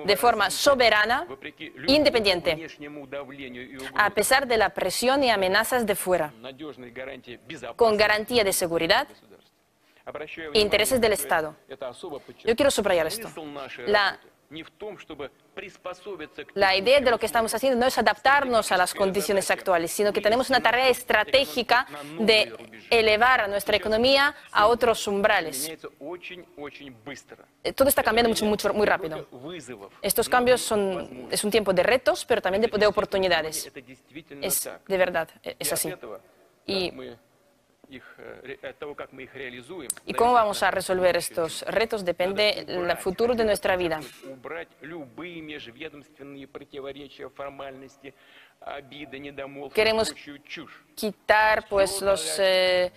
de forma soberana, independiente, a pesar de la presión y amenazas de fuera, con garantía de seguridad e intereses del Estado. Yo quiero subrayar esto. La, la idea de lo que estamos haciendo no es adaptarnos a las condiciones actuales, sino que tenemos una tarea estratégica de elevar a nuestra economía a otros umbrales. Eh, Todo está cambiando mucho, mucho, muy rápido. Estos cambios son, es un tiempo de retos, pero también de, de oportunidades. Es de verdad, eh, es así. Y, ¿Y cómo vamos a resolver estos retos? Depende el futuro de nuestra vida. Queremos quitar pues, los eh,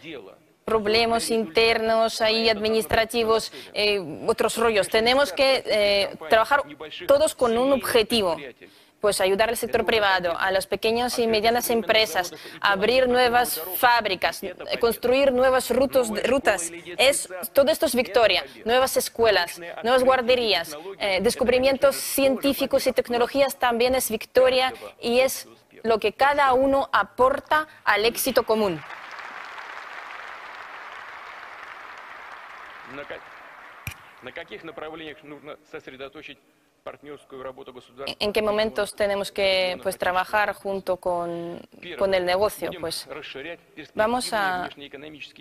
problemas internos ahí administrativos, eh, otros rollos. Tenemos que eh, trabajar todos con un objetivo Pues ayudar al sector privado, a las pequeñas y medianas empresas, abrir nuevas fábricas, eh, construir nuevas rutos, rutas. Es, todo esto es victoria. Nuevas escuelas, nuevas guarderías, eh, descubrimientos científicos y tecnologías también es victoria y es lo que cada uno aporta al éxito común. На, ка- на каких направлениях нужно сосредоточить партнерскую работу государства? ¿En qué momentos tenemos que pues, trabajar junto con, con el negocio? Pues vamos a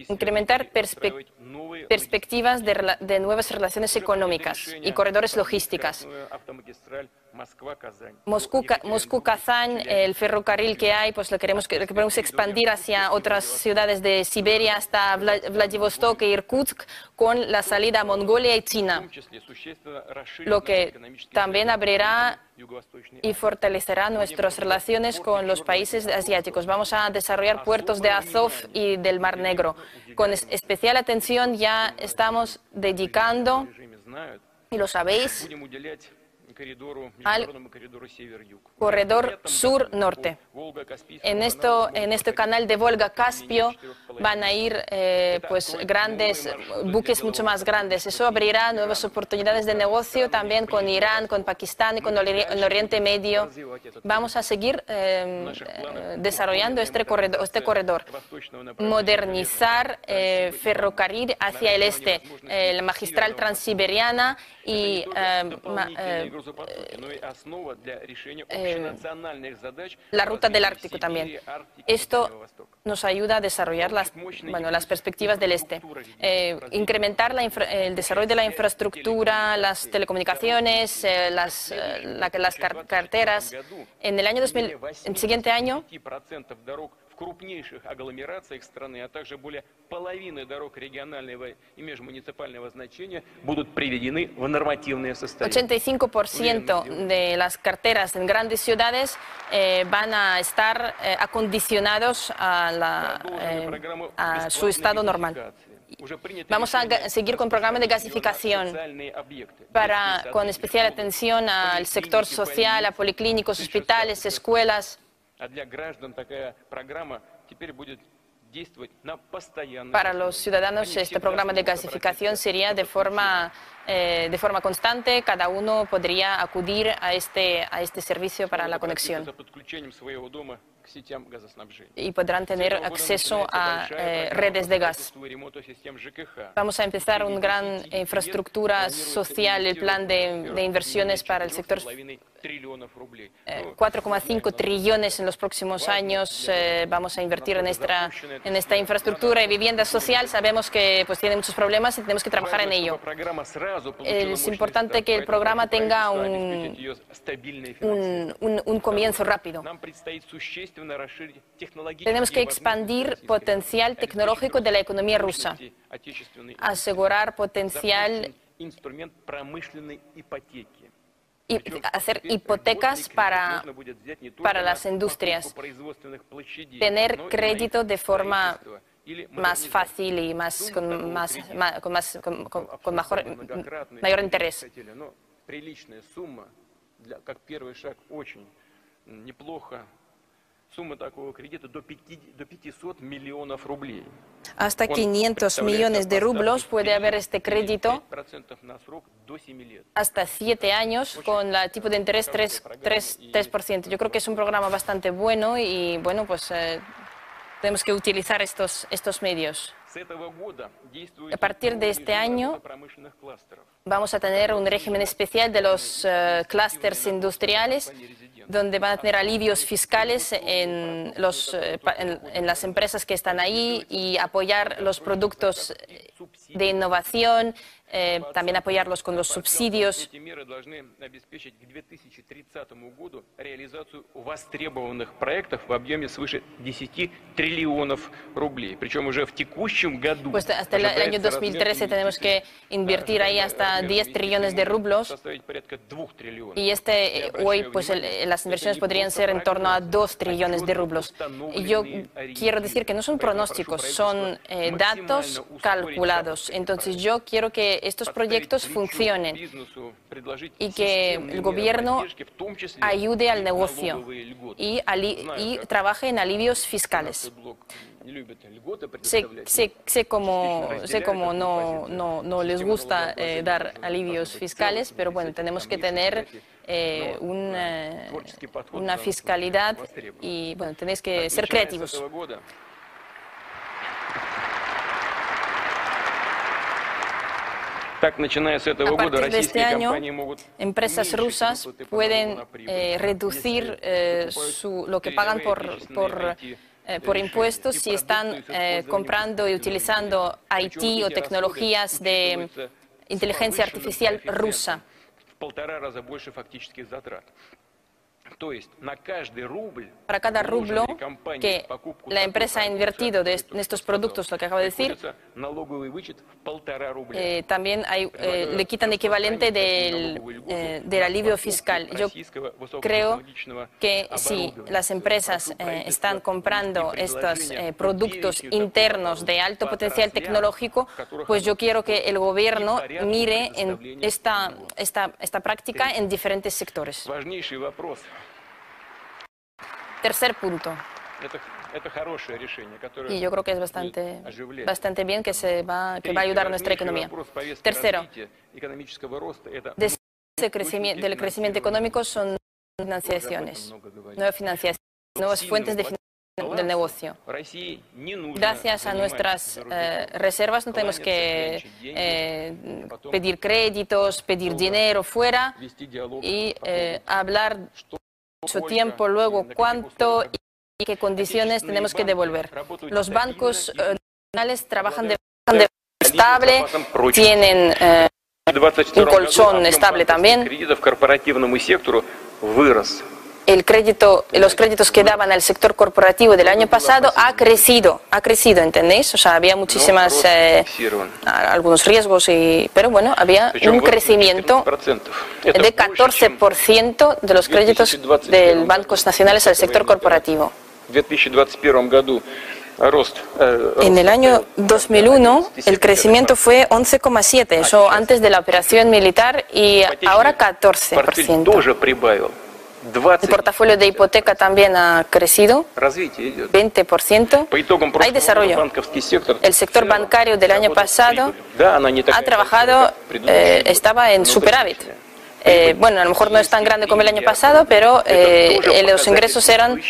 incrementar perspectivas de, de nuevas relaciones económicas y corredores logísticas. Moscú-Kazán, el ferrocarril que hay, pues lo queremos, lo queremos expandir hacia otras ciudades de Siberia hasta Vladivostok e Irkutsk con la salida a Mongolia y China, lo que también abrirá y fortalecerá nuestras relaciones con los países asiáticos. Vamos a desarrollar puertos de Azov y del Mar Negro. Con especial atención ya estamos dedicando, y lo sabéis, corredor sur-norte. En, esto, en este canal de Volga-Caspio van a ir eh, pues, grandes buques mucho más grandes. Eso abrirá nuevas oportunidades de negocio también con Irán, con Pakistán y con el Oriente Medio. Vamos a seguir em, eh, desarrollando este, este corredor, modernizar eh, ferrocarril hacia el este, la magistral transiberiana y Э, la ruta del Ártico también. Esto nos ayuda a desarrollar las, bueno, las perspectivas del este, eh, incrementar el desarrollo de la infraestructura, las telecomunicaciones, eh, las, eh, la, carteras. En el año 2000, en el siguiente año, крупнейших агломерациях страны, а также более половины дорог регионального и межмуниципального значения будут приведены в нормативное состояние. 85% de las carteras en grandes ciudades eh, van a estar eh, acondicionados a, la, eh, a su estado normal. Vamos a seguir con programa de gasificación para, con especial atención al sector social, a policlínicos, hospitales, escuelas. Para los ciudadanos este programa de gasificación sería de forma, eh, de forma constante, cada uno podría acudir a este, a este servicio para la conexión y podrán tener acceso a eh, redes de gas. Vamos a empezar una gran infraestructura social, el plan de, de inversiones para el sector 4,5 eh, trillones en los próximos años eh, vamos a invertir en esta, en esta infraestructura y vivienda social. Sabemos que pues, tiene muchos problemas y tenemos que trabajar en ello. Es importante que el programa tenga un, un, un comienzo rápido. Tenemos que expandir potencial tecnológico de la economía rusa, asegurar potencial y hacer hipotecas para, para las industrias, tener crédito de forma más fácil y más, con, más, con, más, con, con mejor, mayor interés. Hasta 500 millones de rublos puede haber este crédito hasta 7 años con el tipo de interés 3, 3, Yo creo que es un programa bastante bueno y bueno, pues eh, tenemos que utilizar estos, estos medios. A partir de este año vamos a tener un régimen especial de los uh, clústeres industriales donde van a tener alivios fiscales en, los, eh, en, las empresas que están ahí y apoyar los productos de innovación, eh, también apoyarlos con los subsidios. Pues hasta el año 2013 tenemos que invertir ahí hasta 10 trillones de rublos y este eh, hoy pues las inversiones podrían ser en torno a 2 trillones de rublos. Yo quiero decir que no son pronósticos, son eh, datos calculados. Entonces yo quiero que estos proyectos funcionen y que el gobierno ayude al negocio y, y trabaje en alivios fiscales. Sé, sé, sé cómo, sé cómo no, no, no les gusta eh, dar alivios fiscales, pero bueno, tenemos que tener eh, una, una fiscalidad y bueno, tenéis que ser creativos. A partir de este año, empresas rusas pueden eh, reducir eh, su, lo que pagan por, por, eh, por impuestos si están comprando y utilizando IT o tecnologías de inteligencia artificial rusa. Para cada rublo que la empresa ha invertido en estos productos, lo que acabo de decir, eh, también hay, eh, le quitan equivalente del, eh, del, alivio fiscal. Yo creo que si las empresas están comprando estos productos internos de alto potencial tecnológico, pues yo quiero que el gobierno mire en esta, esta, esta práctica en diferentes sectores. Tercer punto. Y yo creo que es bastante, bastante bien que, se va, que va a ayudar a nuestra economía. Tercero, del crecimiento, del crecimiento económico son financiaciones, nuevas financiaciones, nuevas fuentes de financiación del negocio. Gracias a nuestras eh, reservas no tenemos que eh, pedir créditos, pedir dinero fuera y eh, hablar su tiempo, luego cuánto y qué condiciones tenemos que devolver. Los bancos nacionales trabajan de manera estable, tienen eh, un colchón estable también. El crédito, los créditos que daban al sector corporativo del año pasado ha crecido, ha crecido, ¿entendéis? O sea, había muchísimas, eh, algunos riesgos, y, pero bueno, había un crecimiento de 14% de los créditos de bancos nacionales al sector corporativo. Э, en el año 2001 el crecimiento fue 11,7, eso antes de la operación militar, y ahora 14%. El portafolio de hipoteca también ha crecido, 20%. Hay desarrollo. El sector bancario del año pasado ha trabajado, eh, estaba en superávit. Eh, bueno, a lo mejor no es tan grande como el año pasado, pero eh, los ingresos eran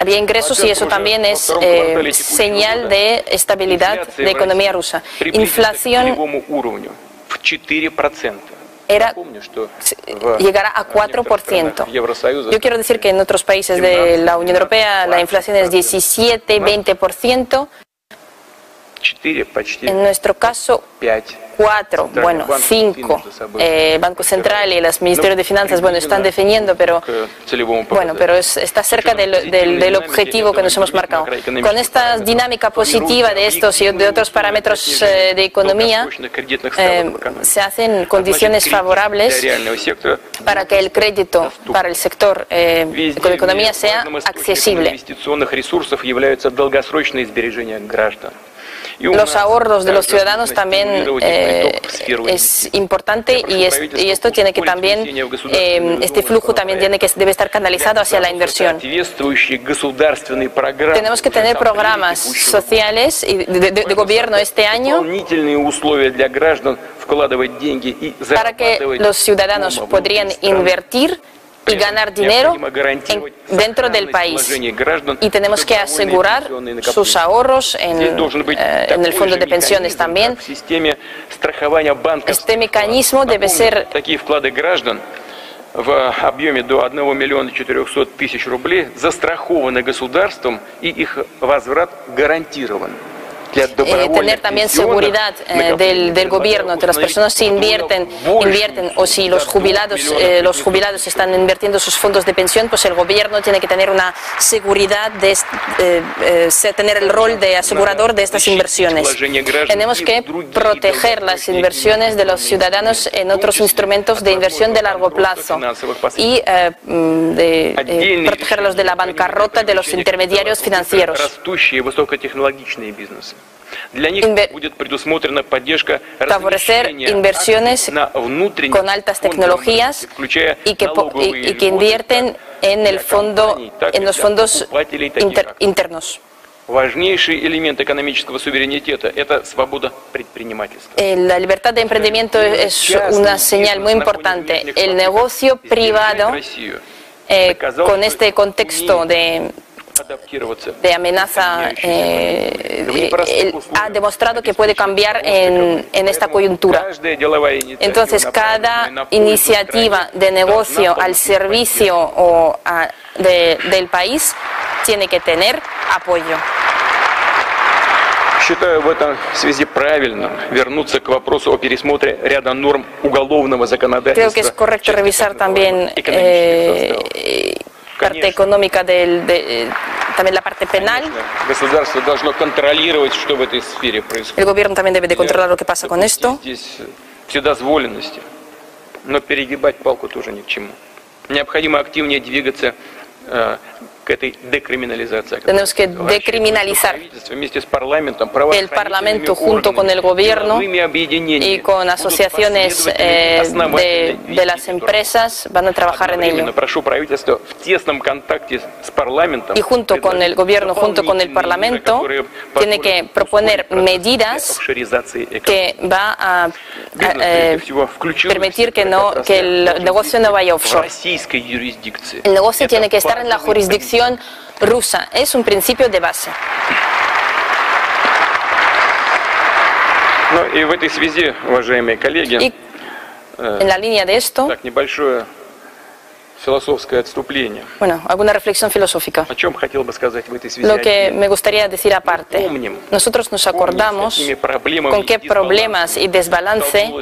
había ingresos y eso también es eh, señal de estabilidad de economía rusa. Inflación era, llegará a 4%. Yo quiero decir que en otros países de la Unión Europea la inflación es 17, 20%. En nuestro caso, cuatro, bueno, cinco. Eh, Banco Central y los Ministerios de Finanzas, bueno, están definiendo, pero bueno, pero está cerca del, del, objetivo que nos hemos marcado. Con esta dinámica positiva de estos y de otros parámetros eh, de economía, eh, se hacen condiciones favorables para que el crédito para el sector de economía sea accesible. Los ahorros de los ciudadanos también eh, es importante y, y, esto tiene que también, eh, este flujo también tiene que, debe estar canalizado hacia la inversión. Tenemos que tener programas sociales y de, de, de gobierno este año para que los ciudadanos podrían invertir y ganar dinero dentro del país. Y tenemos que asegurar sus ahorros en, eh, en el fondo de pensiones también. Este mecanismo debe ser в объеме до 1 миллиона 400 тысяч рублей застрахованы государством и их возврат гарантирован. Eh, tener también seguridad eh, del, del, gobierno, que las personas invierten, invierten o si los jubilados, eh, los jubilados están invirtiendo sus fondos de pensión, pues el gobierno tiene que tener una seguridad de tener el rol de asegurador de estas inversiones. Tenemos que proteger las inversiones de los ciudadanos en otros instrumentos de inversión de largo plazo y mm, de, protegerlos de la bancarrota de los intermediarios financieros favorecer inversiones con altas tecnologías y que, y, que invierten en el fondo, en los fondos inter, internos. La libertad de emprendimiento es una señal muy importante. El negocio privado, eh, con este contexto de de amenaza eh, ha demostrado que puede cambiar en, en, esta coyuntura. Entonces, cada iniciativa de negocio al servicio o a, de, del país tiene que tener apoyo. Считаю в этом связи правильным вернуться к вопросу о пересмотре ряда норм уголовного законодательства. Creo que es correcto revisar también eh, parte económica del, de, también la parte penal. El gobierno también debe de controlar lo que pasa con esto. Но перегибать палку тоже ни к чему. Необходимо активнее двигаться tenemos que decriminalizar el Parlamento junto con el Gobierno y con asociaciones eh, de, las empresas van a trabajar en ello. Y junto con el Gobierno, junto con el Parlamento, tiene que proponer medidas que va a, eh, permitir que, no, que el negocio no vaya offshore. El negocio tiene que estar en la jurisdicción rusa. Es un principio de base. en la línea de esto, Bueno, alguna reflexión filosófica. Lo que me gustaría decir aparte, nosotros nos acordamos con qué problemas y desbalance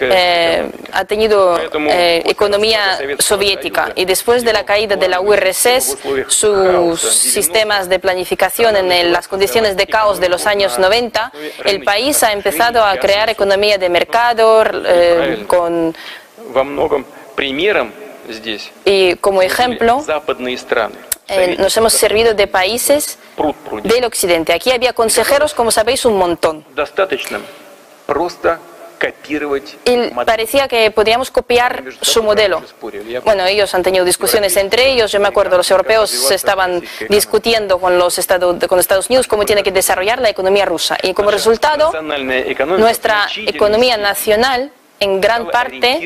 eh, ha tenido eh, economía soviética y después de la caída de la URSS, sus sistemas de planificación en las condiciones de caos de los años 90, el país ha empezado a crear economía de mercado eh, con y como ejemplo, nos hemos servido de países del occidente. Aquí había consejeros, como sabéis, un montón. Y parecía que podíamos copiar su modelo. Bueno, ellos han tenido discusiones entre ellos. Yo me acuerdo, los europeos estaban discutiendo con los Estados, con Estados Unidos cómo tiene que desarrollar la economía rusa. Y como resultado, nuestra economía nacional en gran parte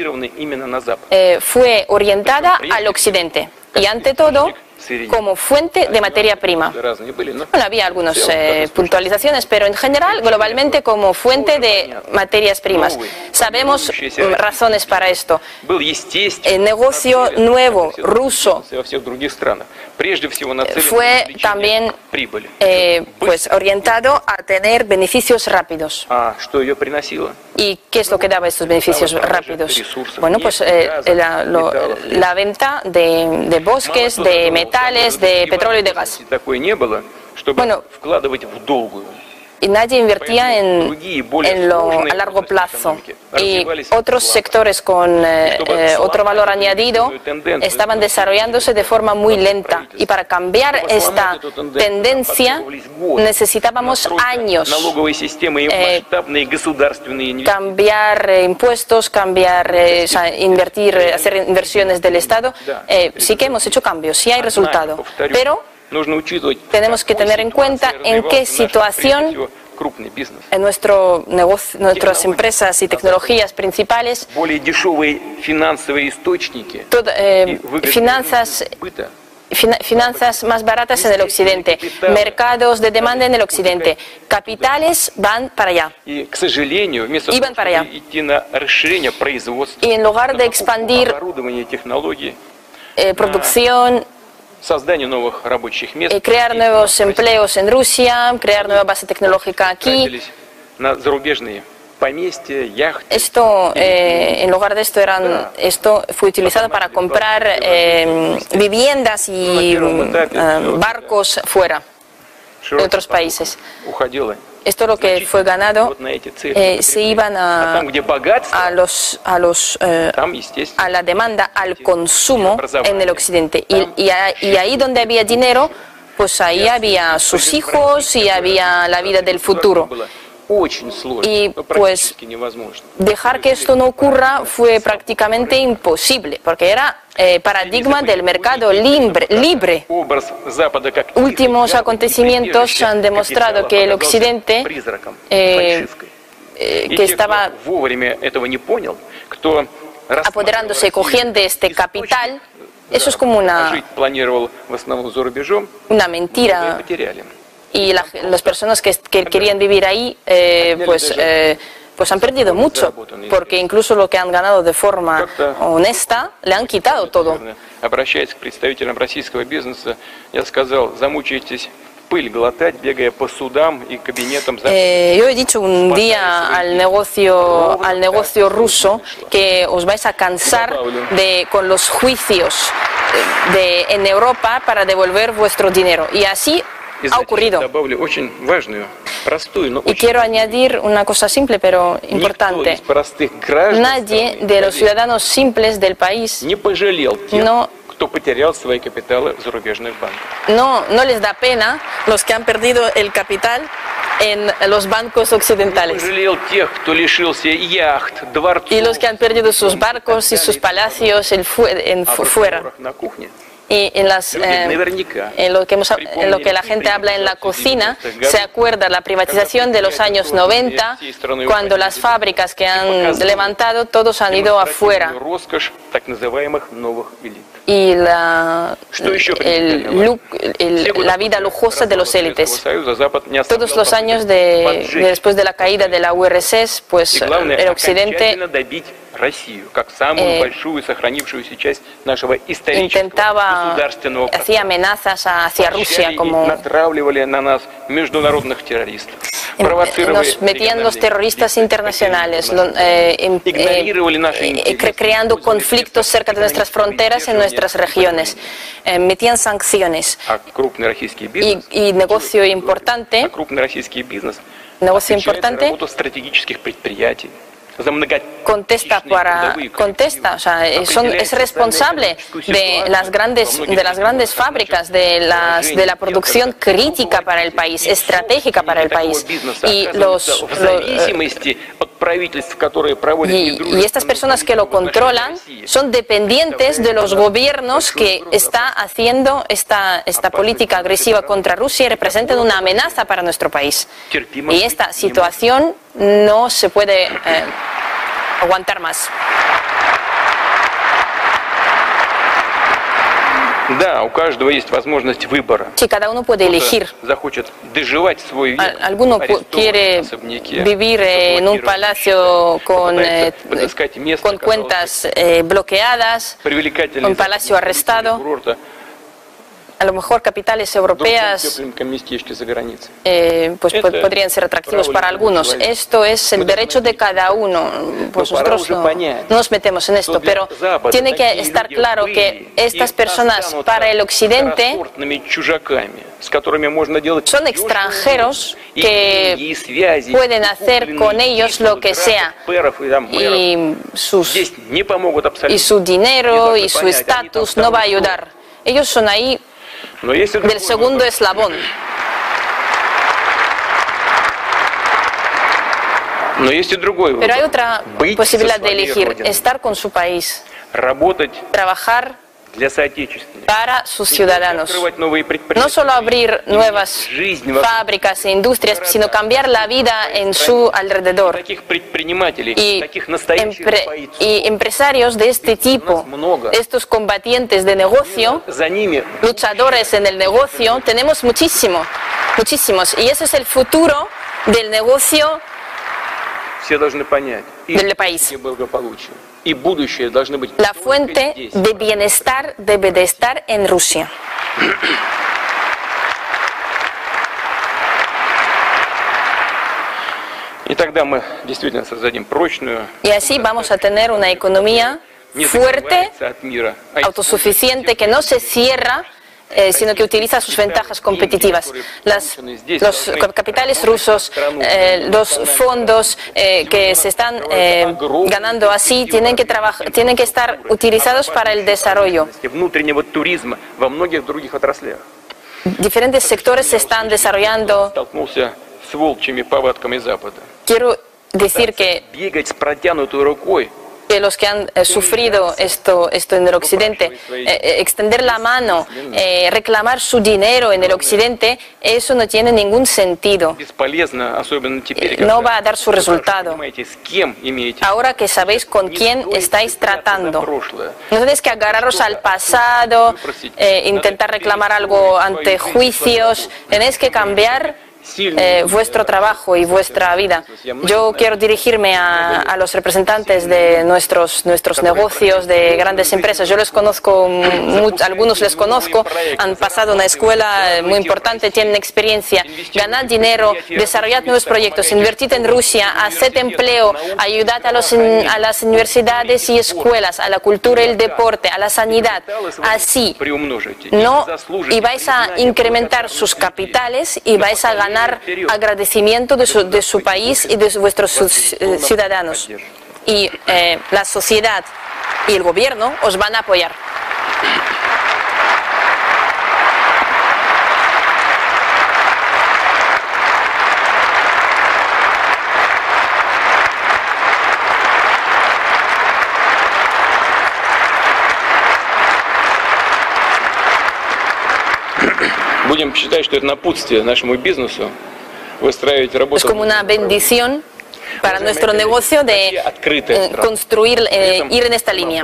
eh, fue orientada al occidente. Y ante todo, como fuente de materia prima. Bueno, había algunas eh, puntualizaciones, pero en general, globalmente, como fuente de materias primas. Sabemos mm, razones para esto. El negocio nuevo ruso fue también eh, pues, orientado a tener beneficios rápidos. ¿Y qué es lo que daba estos beneficios rápidos? Bueno, pues eh, la, venta de, de bosques, de metales, de petróleo y de gas. Bueno, y nadie invertía en, en, lo a largo plazo. Y otros sectores con eh, eh, otro valor añadido estaban desarrollándose de forma muy lenta. Y para cambiar esta tendencia necesitábamos años. Eh, cambiar impuestos, cambiar, invertir, hacer inversiones del Estado. sí que hemos hecho cambios, sí hay resultado. Pero tenemos que tener en cuenta en qué situación en nuestro negocio, nuestras empresas y tecnologías principales, eh, finanzas, finanzas más baratas en el occidente, mercados de demanda en el occidente, capitales van para allá. Y van para allá. Y en lugar de expandir eh, producción, crear nuevos empleos en Rusia, crear nueva base tecnológica aquí. Esto, eh, en lugar de esto, eran, esto fue utilizado para comprar eh, viviendas y mm, barcos fuera, de otros países esto lo que fue ganado. Eh, se iban a, a los a los eh, a la demanda al consumo en el occidente. Y, y, y ahí donde había dinero pues ahí había sus hijos y había la vida del futuro y pues dejar que esto no ocurra fue prácticamente imposible, porque era eh, paradigma del mercado libre. libre. Últimos acontecimientos han demostrado que el Occidente, eh, eh, que estaba apoderándose, cogiendo este capital, eso es como una, una mentira y las personas que, querían vivir ahí eh, pues, eh, pues han perdido mucho, porque incluso lo que han ganado de forma honesta le han quitado todo. Eh, yo he dicho un día al negocio, al negocio ruso que os vais a cansar de, con los juicios de, en Europa para devolver vuestro dinero. Y así ha ocurrido. Y quiero añadir una cosa simple pero importante. Nadie de los ciudadanos simples del país no no, no les da pena los que han perdido el capital en los bancos occidentales. Y los que han perdido sus barcos y sus palacios en, fuera y en, las, eh, en, lo que en lo que la gente habla en la cocina, se acuerda la privatización de los años 90, cuando las fábricas que han levantado, todos han ido afuera. Y la, la vida lujosa de los élites. Todos los años de, después de la caída de la URSS, pues el Occidente intentaba, hacía amenazas hacia Rusia como nos metían los terroristas internacionales, eh, eh, creando conflictos cerca de nuestras fronteras en nuestras regiones, metían sanciones y, negocio importante. Negocio importante contesta para contesta o sea, es responsable de las grandes de las grandes fábricas de las de la producción crítica para el país estratégica para el país. y los, y, estas personas que lo controlan son dependientes de los gobiernos que está haciendo esta esta política agresiva contra Rusia y representan una amenaza para nuestro país. Y esta situación no se puede eh, aguantar más. Да, у каждого есть возможность выбора. Sí, cada uno puede elegir. Захочет доживать свою vida. Alguno quiere vivir en un palacio con, eh, con cuentas eh, bloqueadas, un palacio arrestado a lo mejor capitales europeas eh, pues podrían ser atractivos para algunos. Esto es el derecho de cada uno. Pues nosotros no, nos metemos en esto, pero tiene que estar claro que estas personas para el occidente son extranjeros que pueden hacer con ellos lo que sea. y, sus, y su dinero y su estatus no va a ayudar. Ellos son ahí del segundo eslabón. Pero hay otra posibilidad de elegir, estar con su país, trabajar para sus ciudadanos. No solo abrir nuevas fábricas e industrias, sino cambiar la vida en su alrededor. Y, y empresarios de este tipo, estos combatientes de negocio, luchadores en el negocio, tenemos muchísimo, muchísimos. Y ese es el futuro del negocio del país. La fuente de bienestar debe de estar en Rusia. Y así vamos a tener una economía fuerte, autosuficiente, que no se cierra eh, sino que utiliza sus ventajas competitivas. los capitales rusos, eh, los fondos eh, que se están ganando así, tienen que, tienen que estar utilizados para el desarrollo. Diferentes sectores se están desarrollando. Quiero decir que que los que han eh, sufrido esto, en el Occidente, eh, eh, extender la mano, reclamar su dinero en el Occidente, eso no tiene ningún sentido. No va a dar su resultado. Ahora que sabéis con quién estáis tratando, no tenéis que agarraros al pasado, intentar reclamar algo ante juicios, tenéis que cambiar eh, vuestro trabajo y vuestra vida. Yo quiero dirigirme a, los representantes de nuestros, nuestros negocios, de grandes empresas. Yo les conozco, algunos les conozco, han pasado una escuela muy importante, tienen experiencia. Ganad dinero, desarrollad nuevos proyectos, invertid en Rusia, haced empleo, ayudad a, los, a las universidades y escuelas, a la cultura y el deporte, a la sanidad. Así, no, y vais a incrementar sus capitales y vais a ganar agradecimiento de su, de su país y de vuestros eh, ciudadanos. Y eh, la sociedad y el gobierno os van a apoyar. будем считать, что это напутствие нашему бизнесу, выстраивать работу... Es como una bendición para nuestro negocio de eh, construir, eh, ir en esta línea.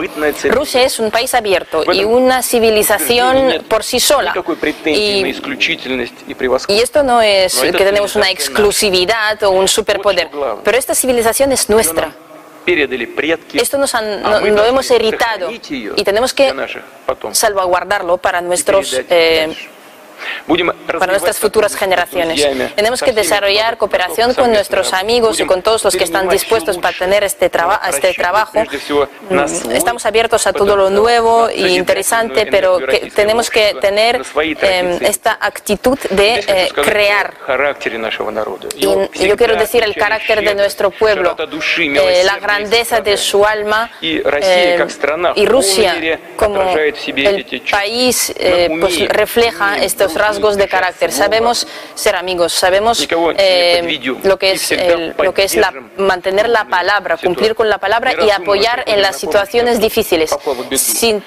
Rusia es un país abierto y una civilización por sí sola. Y, y esto no es que tenemos una exclusividad o un superpoder, pero esta civilización es nuestra. Esto nos han, no, lo hemos heredado y tenemos que salvaguardarlo para nuestros para nuestras futuras generaciones. Tenemos que desarrollar cooperación con nuestros amigos y con todos los que están dispuestos para tener este, este trabajo. Estamos abiertos a todo lo nuevo e interesante, pero tenemos que tener em, esta actitud de eh, crear. Y yo quiero decir el carácter de nuestro pueblo, eh, la grandeza de su alma eh, y Rusia como el país pues, refleja estos rasgos de carácter. Sabemos ser amigos, sabemos lo que es, lo que es la, mantener la palabra, cumplir con la palabra y apoyar en las situaciones difíciles. Sin,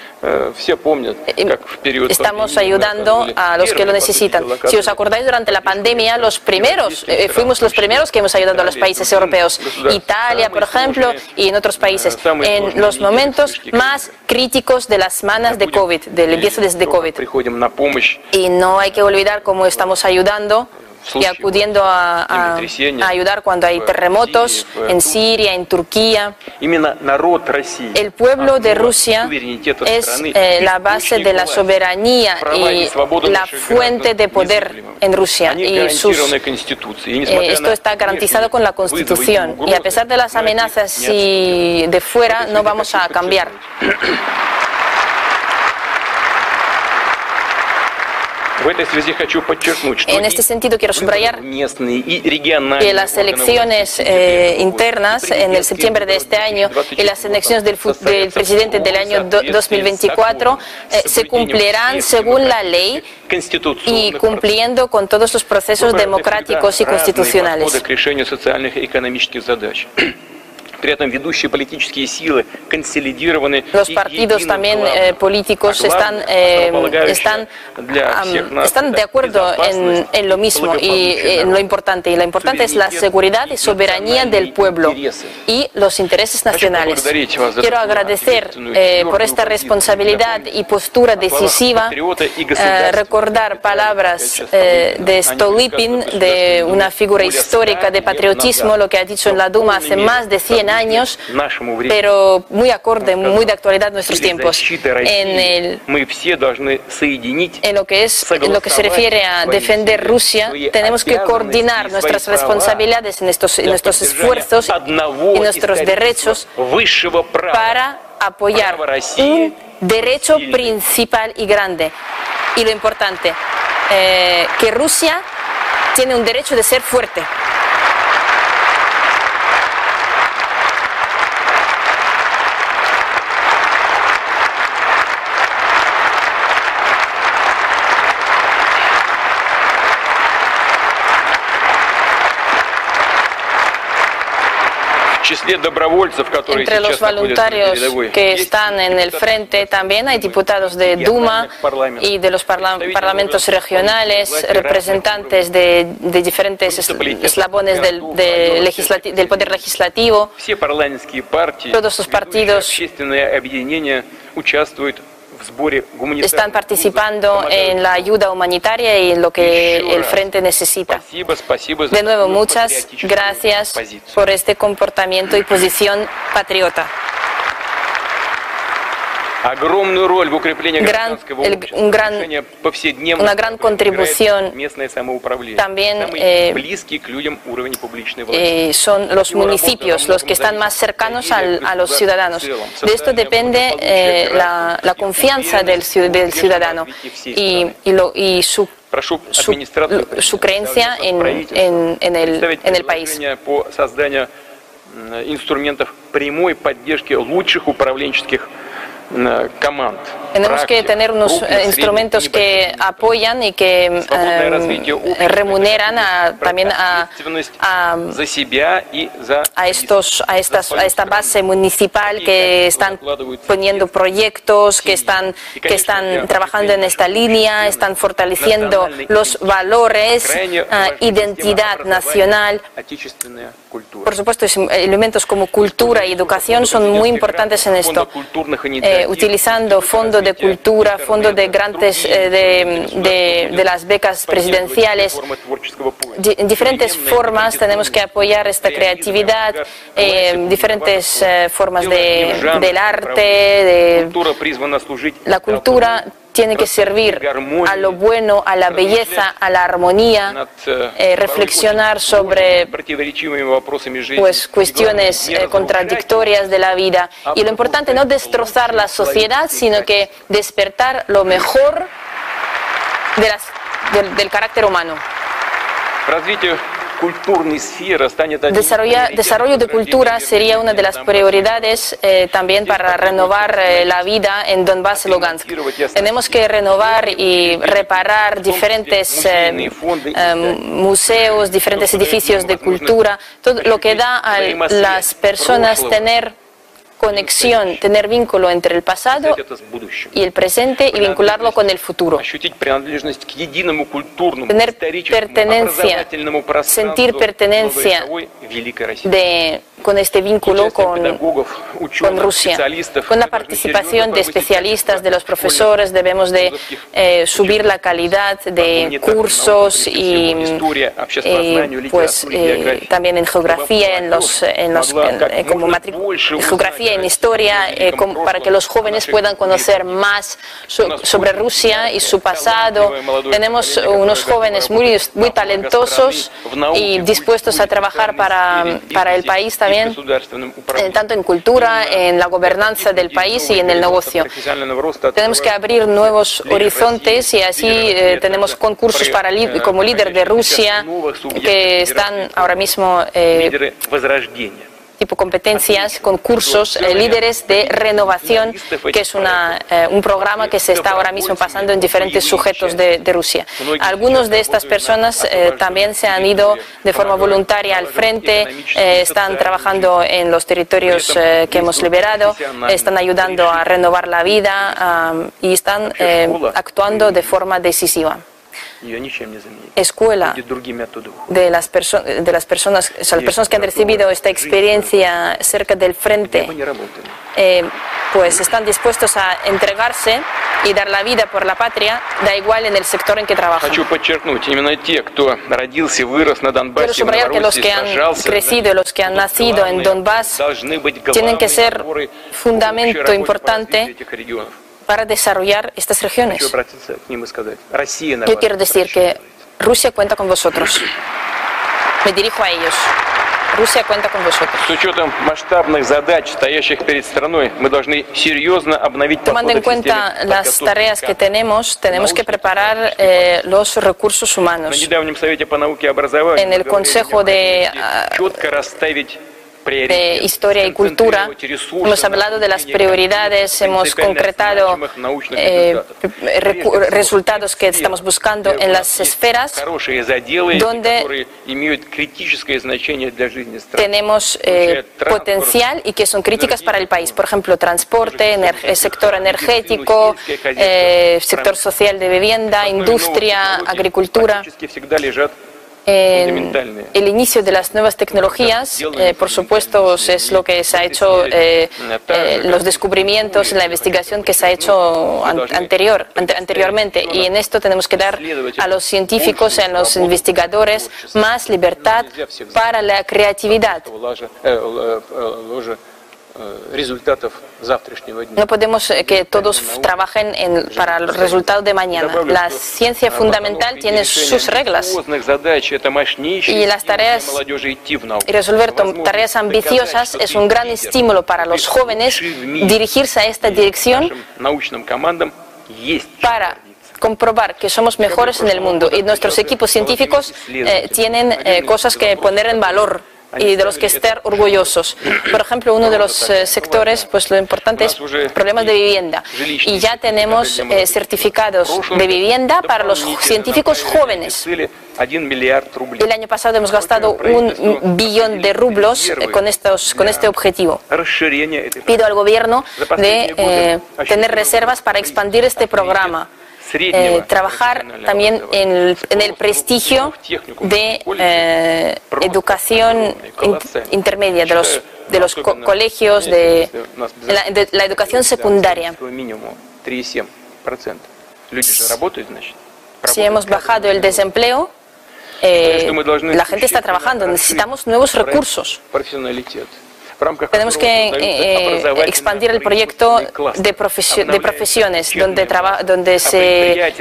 estamos ayudando a los que lo necesitan. Si os acordáis, durante la pandemia, los primeros, eh, fuimos los primeros que hemos ayudado a los países europeos. Italia, por ejemplo, y en otros países. En los momentos más críticos de las semanas de COVID, del empiezo desde COVID. Y no hay que olvidar cómo estamos ayudando y acudiendo a, ayudar cuando hay terremotos en Siria, en Turquía. El pueblo de Rusia es eh, la base de la soberanía y la fuente de poder en Rusia. Y eh, esto está garantizado con la Constitución. Y a pesar de las amenazas y de fuera, no vamos a cambiar. En este sentido, quiero subrayar que las elecciones eh, internas en el septiembre de este año y las elecciones del, presidente del año 2024 eh, se cumplirán según la ley y cumpliendo con todos los procesos democráticos y constitucionales. Los partidos también eh, políticos están, eh, están, están de acuerdo en, en, lo mismo y en lo importante. Y lo importante es la seguridad y soberanía del pueblo y los intereses nacionales. Quiero agradecer eh, por esta responsabilidad y postura decisiva, recordar palabras de Stolypin, de una figura histórica de patriotismo, lo que ha dicho en la Duma hace más de 100 años, pero muy acorde, muy de actualidad nuestros tiempos. En, el, en lo que es, en lo que se refiere a defender Rusia, tenemos que coordinar nuestras responsabilidades en estos, en nuestros esfuerzos y nuestros derechos para apoyar un derecho principal y grande. Y lo importante, eh, que Rusia tiene un derecho de ser fuerte. Entre los voluntarios que están en el frente también hay diputados de Duma y de los parlamentos regionales, representantes de, diferentes eslabones del, del Poder Legislativo. Todos los partidos están participando en la ayuda humanitaria y en lo que el Frente necesita. De nuevo, muchas gracias por este comportamiento y posición patriota gran, un gran, una gran contribución también eh, eh, son los municipios los que están más cercanos al, a los ciudadanos. De esto depende eh, la, la, confianza del, del ciudadano y, y, lo, y su su, su, creencia en, en, en, el, en el país. инструментов прямой поддержки лучших управленческих Э, команд. Tenemos que tener unos eh, instrumentos que apoyan y que eh, remuneran también a, a, estos, a, estas, a esta base municipal que están poniendo proyectos, que están, que están trabajando en esta línea, están fortaleciendo los valores, eh, identidad nacional. Por supuesto, elementos como cultura y educación son muy importantes en esto. Eh, utilizando fondos de cultura, fondos de grandes eh, de, de, las becas presidenciales. En diferentes formas tenemos que apoyar esta creatividad, eh, diferentes formas de, del arte, de la cultura tiene que servir a lo bueno, a la belleza, a la armonía, eh, reflexionar sobre pues, cuestiones eh, contradictorias de la vida. Y lo importante no destrozar la sociedad, sino que despertar lo mejor de las, del, del carácter humano. Desarrollar, desarrollo de cultura sería una de las prioridades eh, también para renovar eh, la vida en Donbass y Lugansk. Tenemos que renovar y reparar diferentes eh, museos, diferentes edificios de cultura, todo lo que da a las personas tener conexión, tener vínculo entre el pasado y el presente y vincularlo con el futuro. Tener pertenencia, sentir pertenencia de con este vínculo con, con Rusia. Con la participación de especialistas, de los profesores, debemos de eh, subir la calidad de cursos y, pues eh, también en geografía, en los, en los eh, como geografía en historia, para que los jóvenes puedan conocer más sobre Rusia y su pasado. Tenemos unos jóvenes muy, muy talentosos y dispuestos a trabajar para, el país también eh, tanto en cultura, en la gobernanza del país y en el negocio. Tenemos que abrir nuevos horizontes y así eh, tenemos concursos como líder de Rusia que están ahora mismo eh, tipo competencias, concursos, eh, líderes de renovación, que es una, eh, un programa que se está ahora mismo pasando en diferentes sujetos de, Rusia. Algunos de estas personas eh, también se han ido de forma voluntaria al frente, están trabajando en los territorios que hemos liberado, están ayudando a renovar la vida y están actuando de forma decisiva escuela de las, de las personas, o sea, las personas que han recibido esta experiencia cerca del frente, eh, pues están dispuestos a entregarse y dar la vida por la patria, da igual en el sector en que trabajan. Quiero subrayar que los que han crecido, los que han nacido en Donbass, tienen que ser fundamento importante para desarrollar estas regiones. Yo quiero decir que Rusia cuenta con vosotros. Me dirijo a ellos. Rusia cuenta con vosotros. Tomando en cuenta las tareas que tenemos, tenemos que preparar eh, los recursos humanos. En el Consejo de de Historia y Cultura. Hemos hablado de las prioridades, hemos concretado eh, resultados que estamos buscando en las esferas donde tenemos eh, potencial y que son críticas para el país. Por ejemplo, transporte, sector energético, eh, sector social de vivienda, industria, agricultura el inicio de las nuevas tecnologías, eh, por supuesto, es lo que se ha hecho, eh, eh, los descubrimientos, la investigación que se ha hecho anterior, anteriormente. Y en esto tenemos que dar a los científicos, a los investigadores, más libertad para la creatividad. No podemos eh, que todos trabajen en, para el resultado de mañana. La ciencia fundamental tiene sus reglas. y las tareas y resolver tareas ambiciosas es un gran estímulo para los jóvenes dirigirse a esta dirección para comprobar que somos mejores en el mundo. y nuestros equipos científicos eh, tienen eh, cosas que poner en valor y de los que estar orgullosos. Por ejemplo, uno de los eh, sectores, pues lo importante es problemas de vivienda. Y ya tenemos eh, certificados de vivienda para los científicos jóvenes. El año pasado hemos gastado un billón de rublos eh, con, estos, con este objetivo. Pido al gobierno de tener reservas para expandir este programa. Eh, trabajar también en el, prestigio de eh, educación intermedia, de los, de los colegios, de la, educación secundaria. Si hemos bajado el desempleo, eh, la gente está trabajando, necesitamos nuevos recursos. Tenemos que eh, expandir el proyecto de, profesiones, donde, donde se,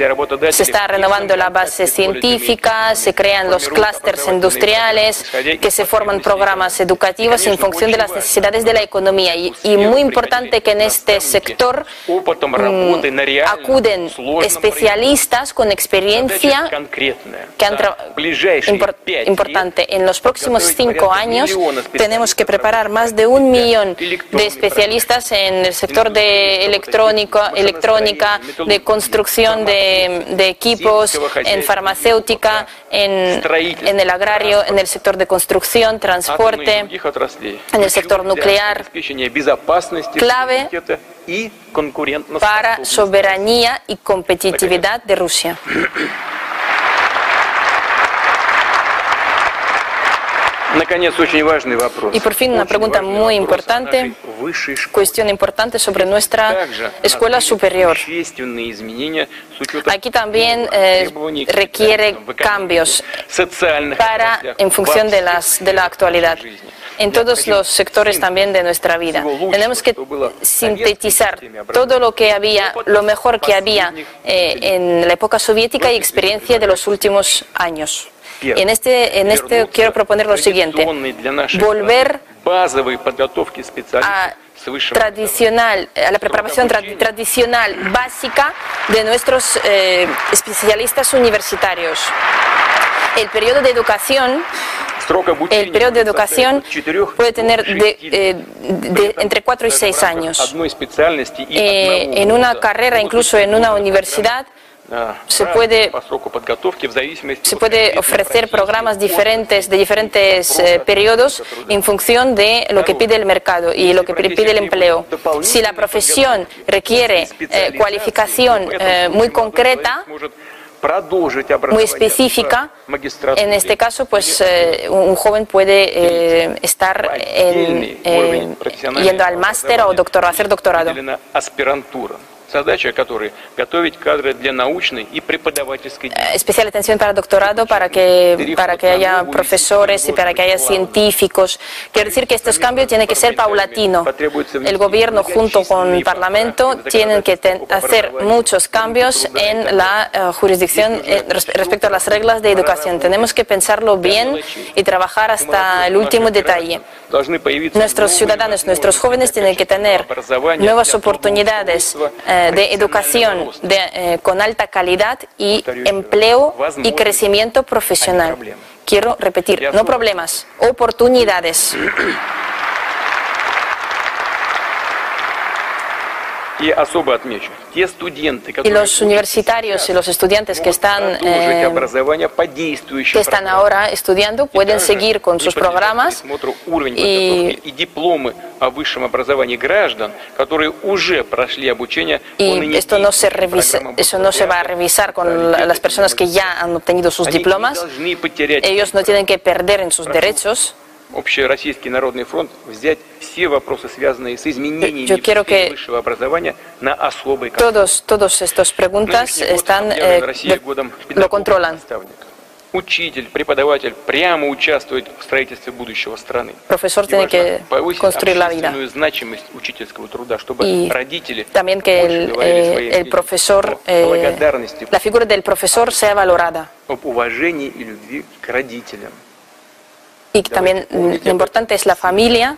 se, está renovando la base científica, se crean los clústeres industriales, que se forman programas educativos en función de las necesidades de la economía. Y, muy importante que en este sector mm, acuden especialistas con experiencia que han importante. En los próximos cinco años tenemos que preparar más de un millón de especialistas en el sector de electrónica, electrónica de construcción de, equipos, en farmacéutica, en, en, el agrario, en el sector de construcción, transporte, en el sector nuclear, clave para soberanía y competitividad de Rusia. Y por fin una pregunta muy importante, cuestión importante sobre nuestra escuela superior. Aquí también eh, requiere cambios para, en función de, las, de la actualidad. en todos los sectores también de nuestra vida. Tenemos que sintetizar todo lo que había, lo mejor que había eh, en la época soviética y experiencia de los últimos años. En este, en este quiero proponer lo siguiente, volver a tradicional, a la preparación tradicional básica de nuestros eh, especialistas universitarios. El periodo de educación el periodo de educación puede tener de, eh, entre 4 y 6 años. Eh, en una carrera, incluso en una universidad, se puede, se puede ofrecer programas diferentes de diferentes eh, periodos en función de lo que pide el mercado y lo que pide el empleo. Si la profesión requiere eh, cualificación eh, muy concreta, muy específica. En este caso, pues un joven puede estar yendo al máster o doctorado, hacer doctorado. Especial atención para doctorado, para que, para que haya profesores y para que haya científicos. Quiero decir que estos cambios tienen que ser paulatino. El gobierno junto con el Parlamento tienen que hacer muchos cambios en la eh, jurisdicción eh, respecto a las reglas de educación. Tenemos que pensarlo bien y trabajar hasta el último detalle. Nuestros ciudadanos, nuestros jóvenes tienen que tener nuevas oportunidades eh, de educación eh, con alta calidad y empleo y crecimiento profesional. Quiero repetir, no problemas, oportunidades. Y los universitarios y los estudiantes que están, eh, que están ahora estudiando pueden seguir con sus programas y, y esto no se revisa, eso no se va a revisar con las personas que ya han obtenido sus diplomas. Ellos no tienen que perder en sus derechos. Общероссийский народный фронт взять все вопросы, связанные с изменениями высшего образования, на особый контроль. Todos, todos estos preguntas están, eh, lo controlan. Учитель, преподаватель прямо участвует в строительстве будущего страны. Profesor tiene que construir la vida. значимость учительского труда, чтобы y родители también que el, eh, el profesor, eh, la figura del profesor sea valorada. Об уважении и любви к родителям y también lo importante es la familia.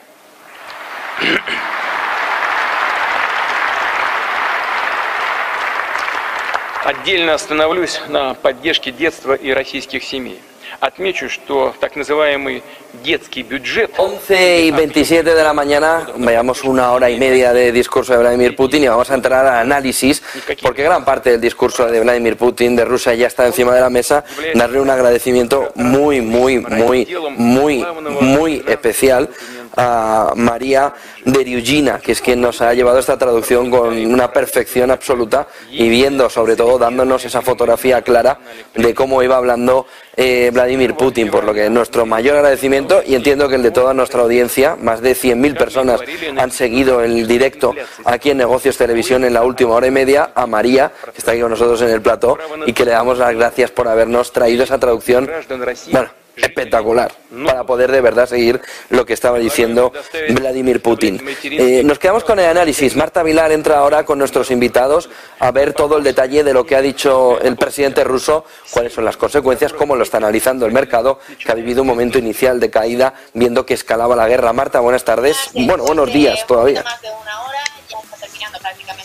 Отдельно остановлюсь на поддержке детства и российских семей. Отмечу, что так называемый детский бюджет... 11 y 27 de la mañana, vayamos una hora y media de discurso de Vladimir Putin y vamos a entrar al análisis, porque gran parte del discurso de Vladimir Putin de Rusia ya está encima de la mesa, darle un agradecimiento muy, muy, muy, muy, muy especial a María Deriugina, que es quien nos ha llevado esta traducción con una perfección absoluta y viendo, sobre todo, dándonos esa fotografía clara de cómo iba hablando eh, Vladimir Putin, por lo que nuestro mayor agradecimiento y entiendo que el de toda nuestra audiencia, más de 100.000 personas han seguido el directo aquí en Negocios Televisión en la última hora y media, a María, que está aquí con nosotros en el plató, y que le damos las gracias por habernos traído esa traducción espectacular para poder de verdad seguir lo que estaba diciendo Vladimir Putin. Eh, nos quedamos con el análisis. Marta Vilar entra ahora con nuestros invitados a ver todo el detalle de lo que ha dicho el presidente ruso, cuáles son las consecuencias, cómo lo está analizando el mercado, que ha vivido un momento inicial de caída viendo que escalaba la guerra. Marta, buenas tardes. Bueno, buenos días todavía.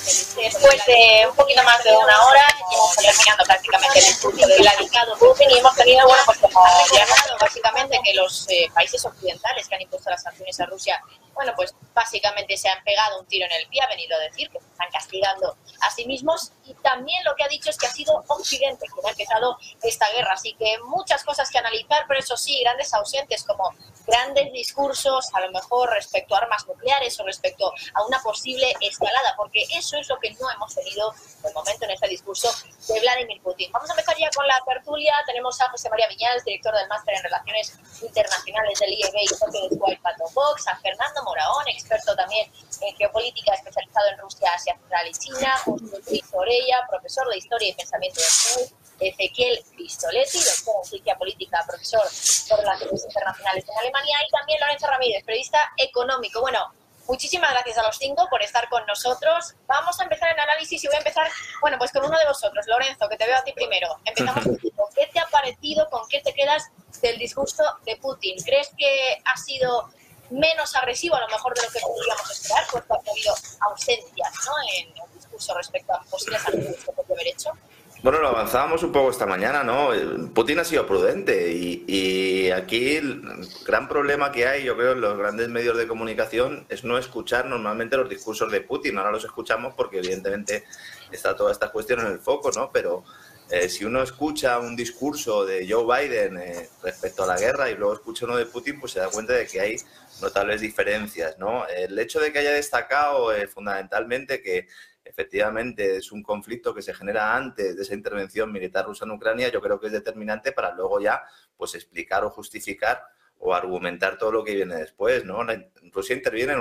Después de un poquito más de una hora, hemos terminando prácticamente el estudio del radicado Putin y hemos tenido, bueno, pues como básicamente que los eh, países occidentales que han impuesto las sanciones a Rusia, bueno, pues básicamente se han pegado un tiro en el pie, ha venido a decir que están castigando a sí mismos y también lo que ha dicho es que ha sido Occidente quien ha empezado esta guerra, así que muchas cosas que analizar, pero eso sí, grandes ausentes como grandes discursos, a lo mejor respecto a armas nucleares o respecto a una posible escalada, porque eso es lo que no hemos tenido de momento en este discurso de Vladimir Putin. Vamos a empezar ya con la tertulia. Tenemos a José María Viñals, director del Máster en Relaciones Internacionales del IEB y socio de Squad Box, a Fernando Moraón, experto también en geopolítica especializado en Rusia, Asia Central y China, José Luis Orella, profesor de Historia y Pensamiento de Ezequiel Pistoletti, doctor en Ciencia Política, profesor de Relaciones Internacionales en Alemania, y también Lorenzo Ramírez, periodista económico. Bueno, muchísimas gracias a los cinco por estar con nosotros. Vamos a empezar el análisis y voy a empezar, bueno, pues con uno de vosotros, Lorenzo, que te veo a ti primero. Empezamos contigo. ¿Qué te ha parecido, con qué te quedas del discurso de Putin? ¿Crees que ha sido menos agresivo a lo mejor de lo que podríamos esperar, puesto ha habido ausencias ¿no? en el discurso respecto a posibles acciones que podría haber hecho? Bueno, lo avanzábamos un poco esta mañana, ¿no? Putin ha sido prudente y, aquí el gran problema que hay, yo creo, en los grandes medios de comunicación es no escuchar normalmente los discursos de Putin. Ahora los escuchamos porque evidentemente está toda esta cuestión en el foco, ¿no? Pero eh, si uno escucha un discurso de Joe Biden eh, respecto a la guerra y luego escucha uno de Putin, pues se da cuenta de que hay notables diferencias, ¿no? El hecho de que haya destacado eh, fundamentalmente que efectivamente es un conflicto que se genera antes de esa intervención militar rusa en Ucrania, yo creo que es determinante para luego ya pues explicar o justificar o argumentar todo lo que viene después, ¿no? Rusia interviene en una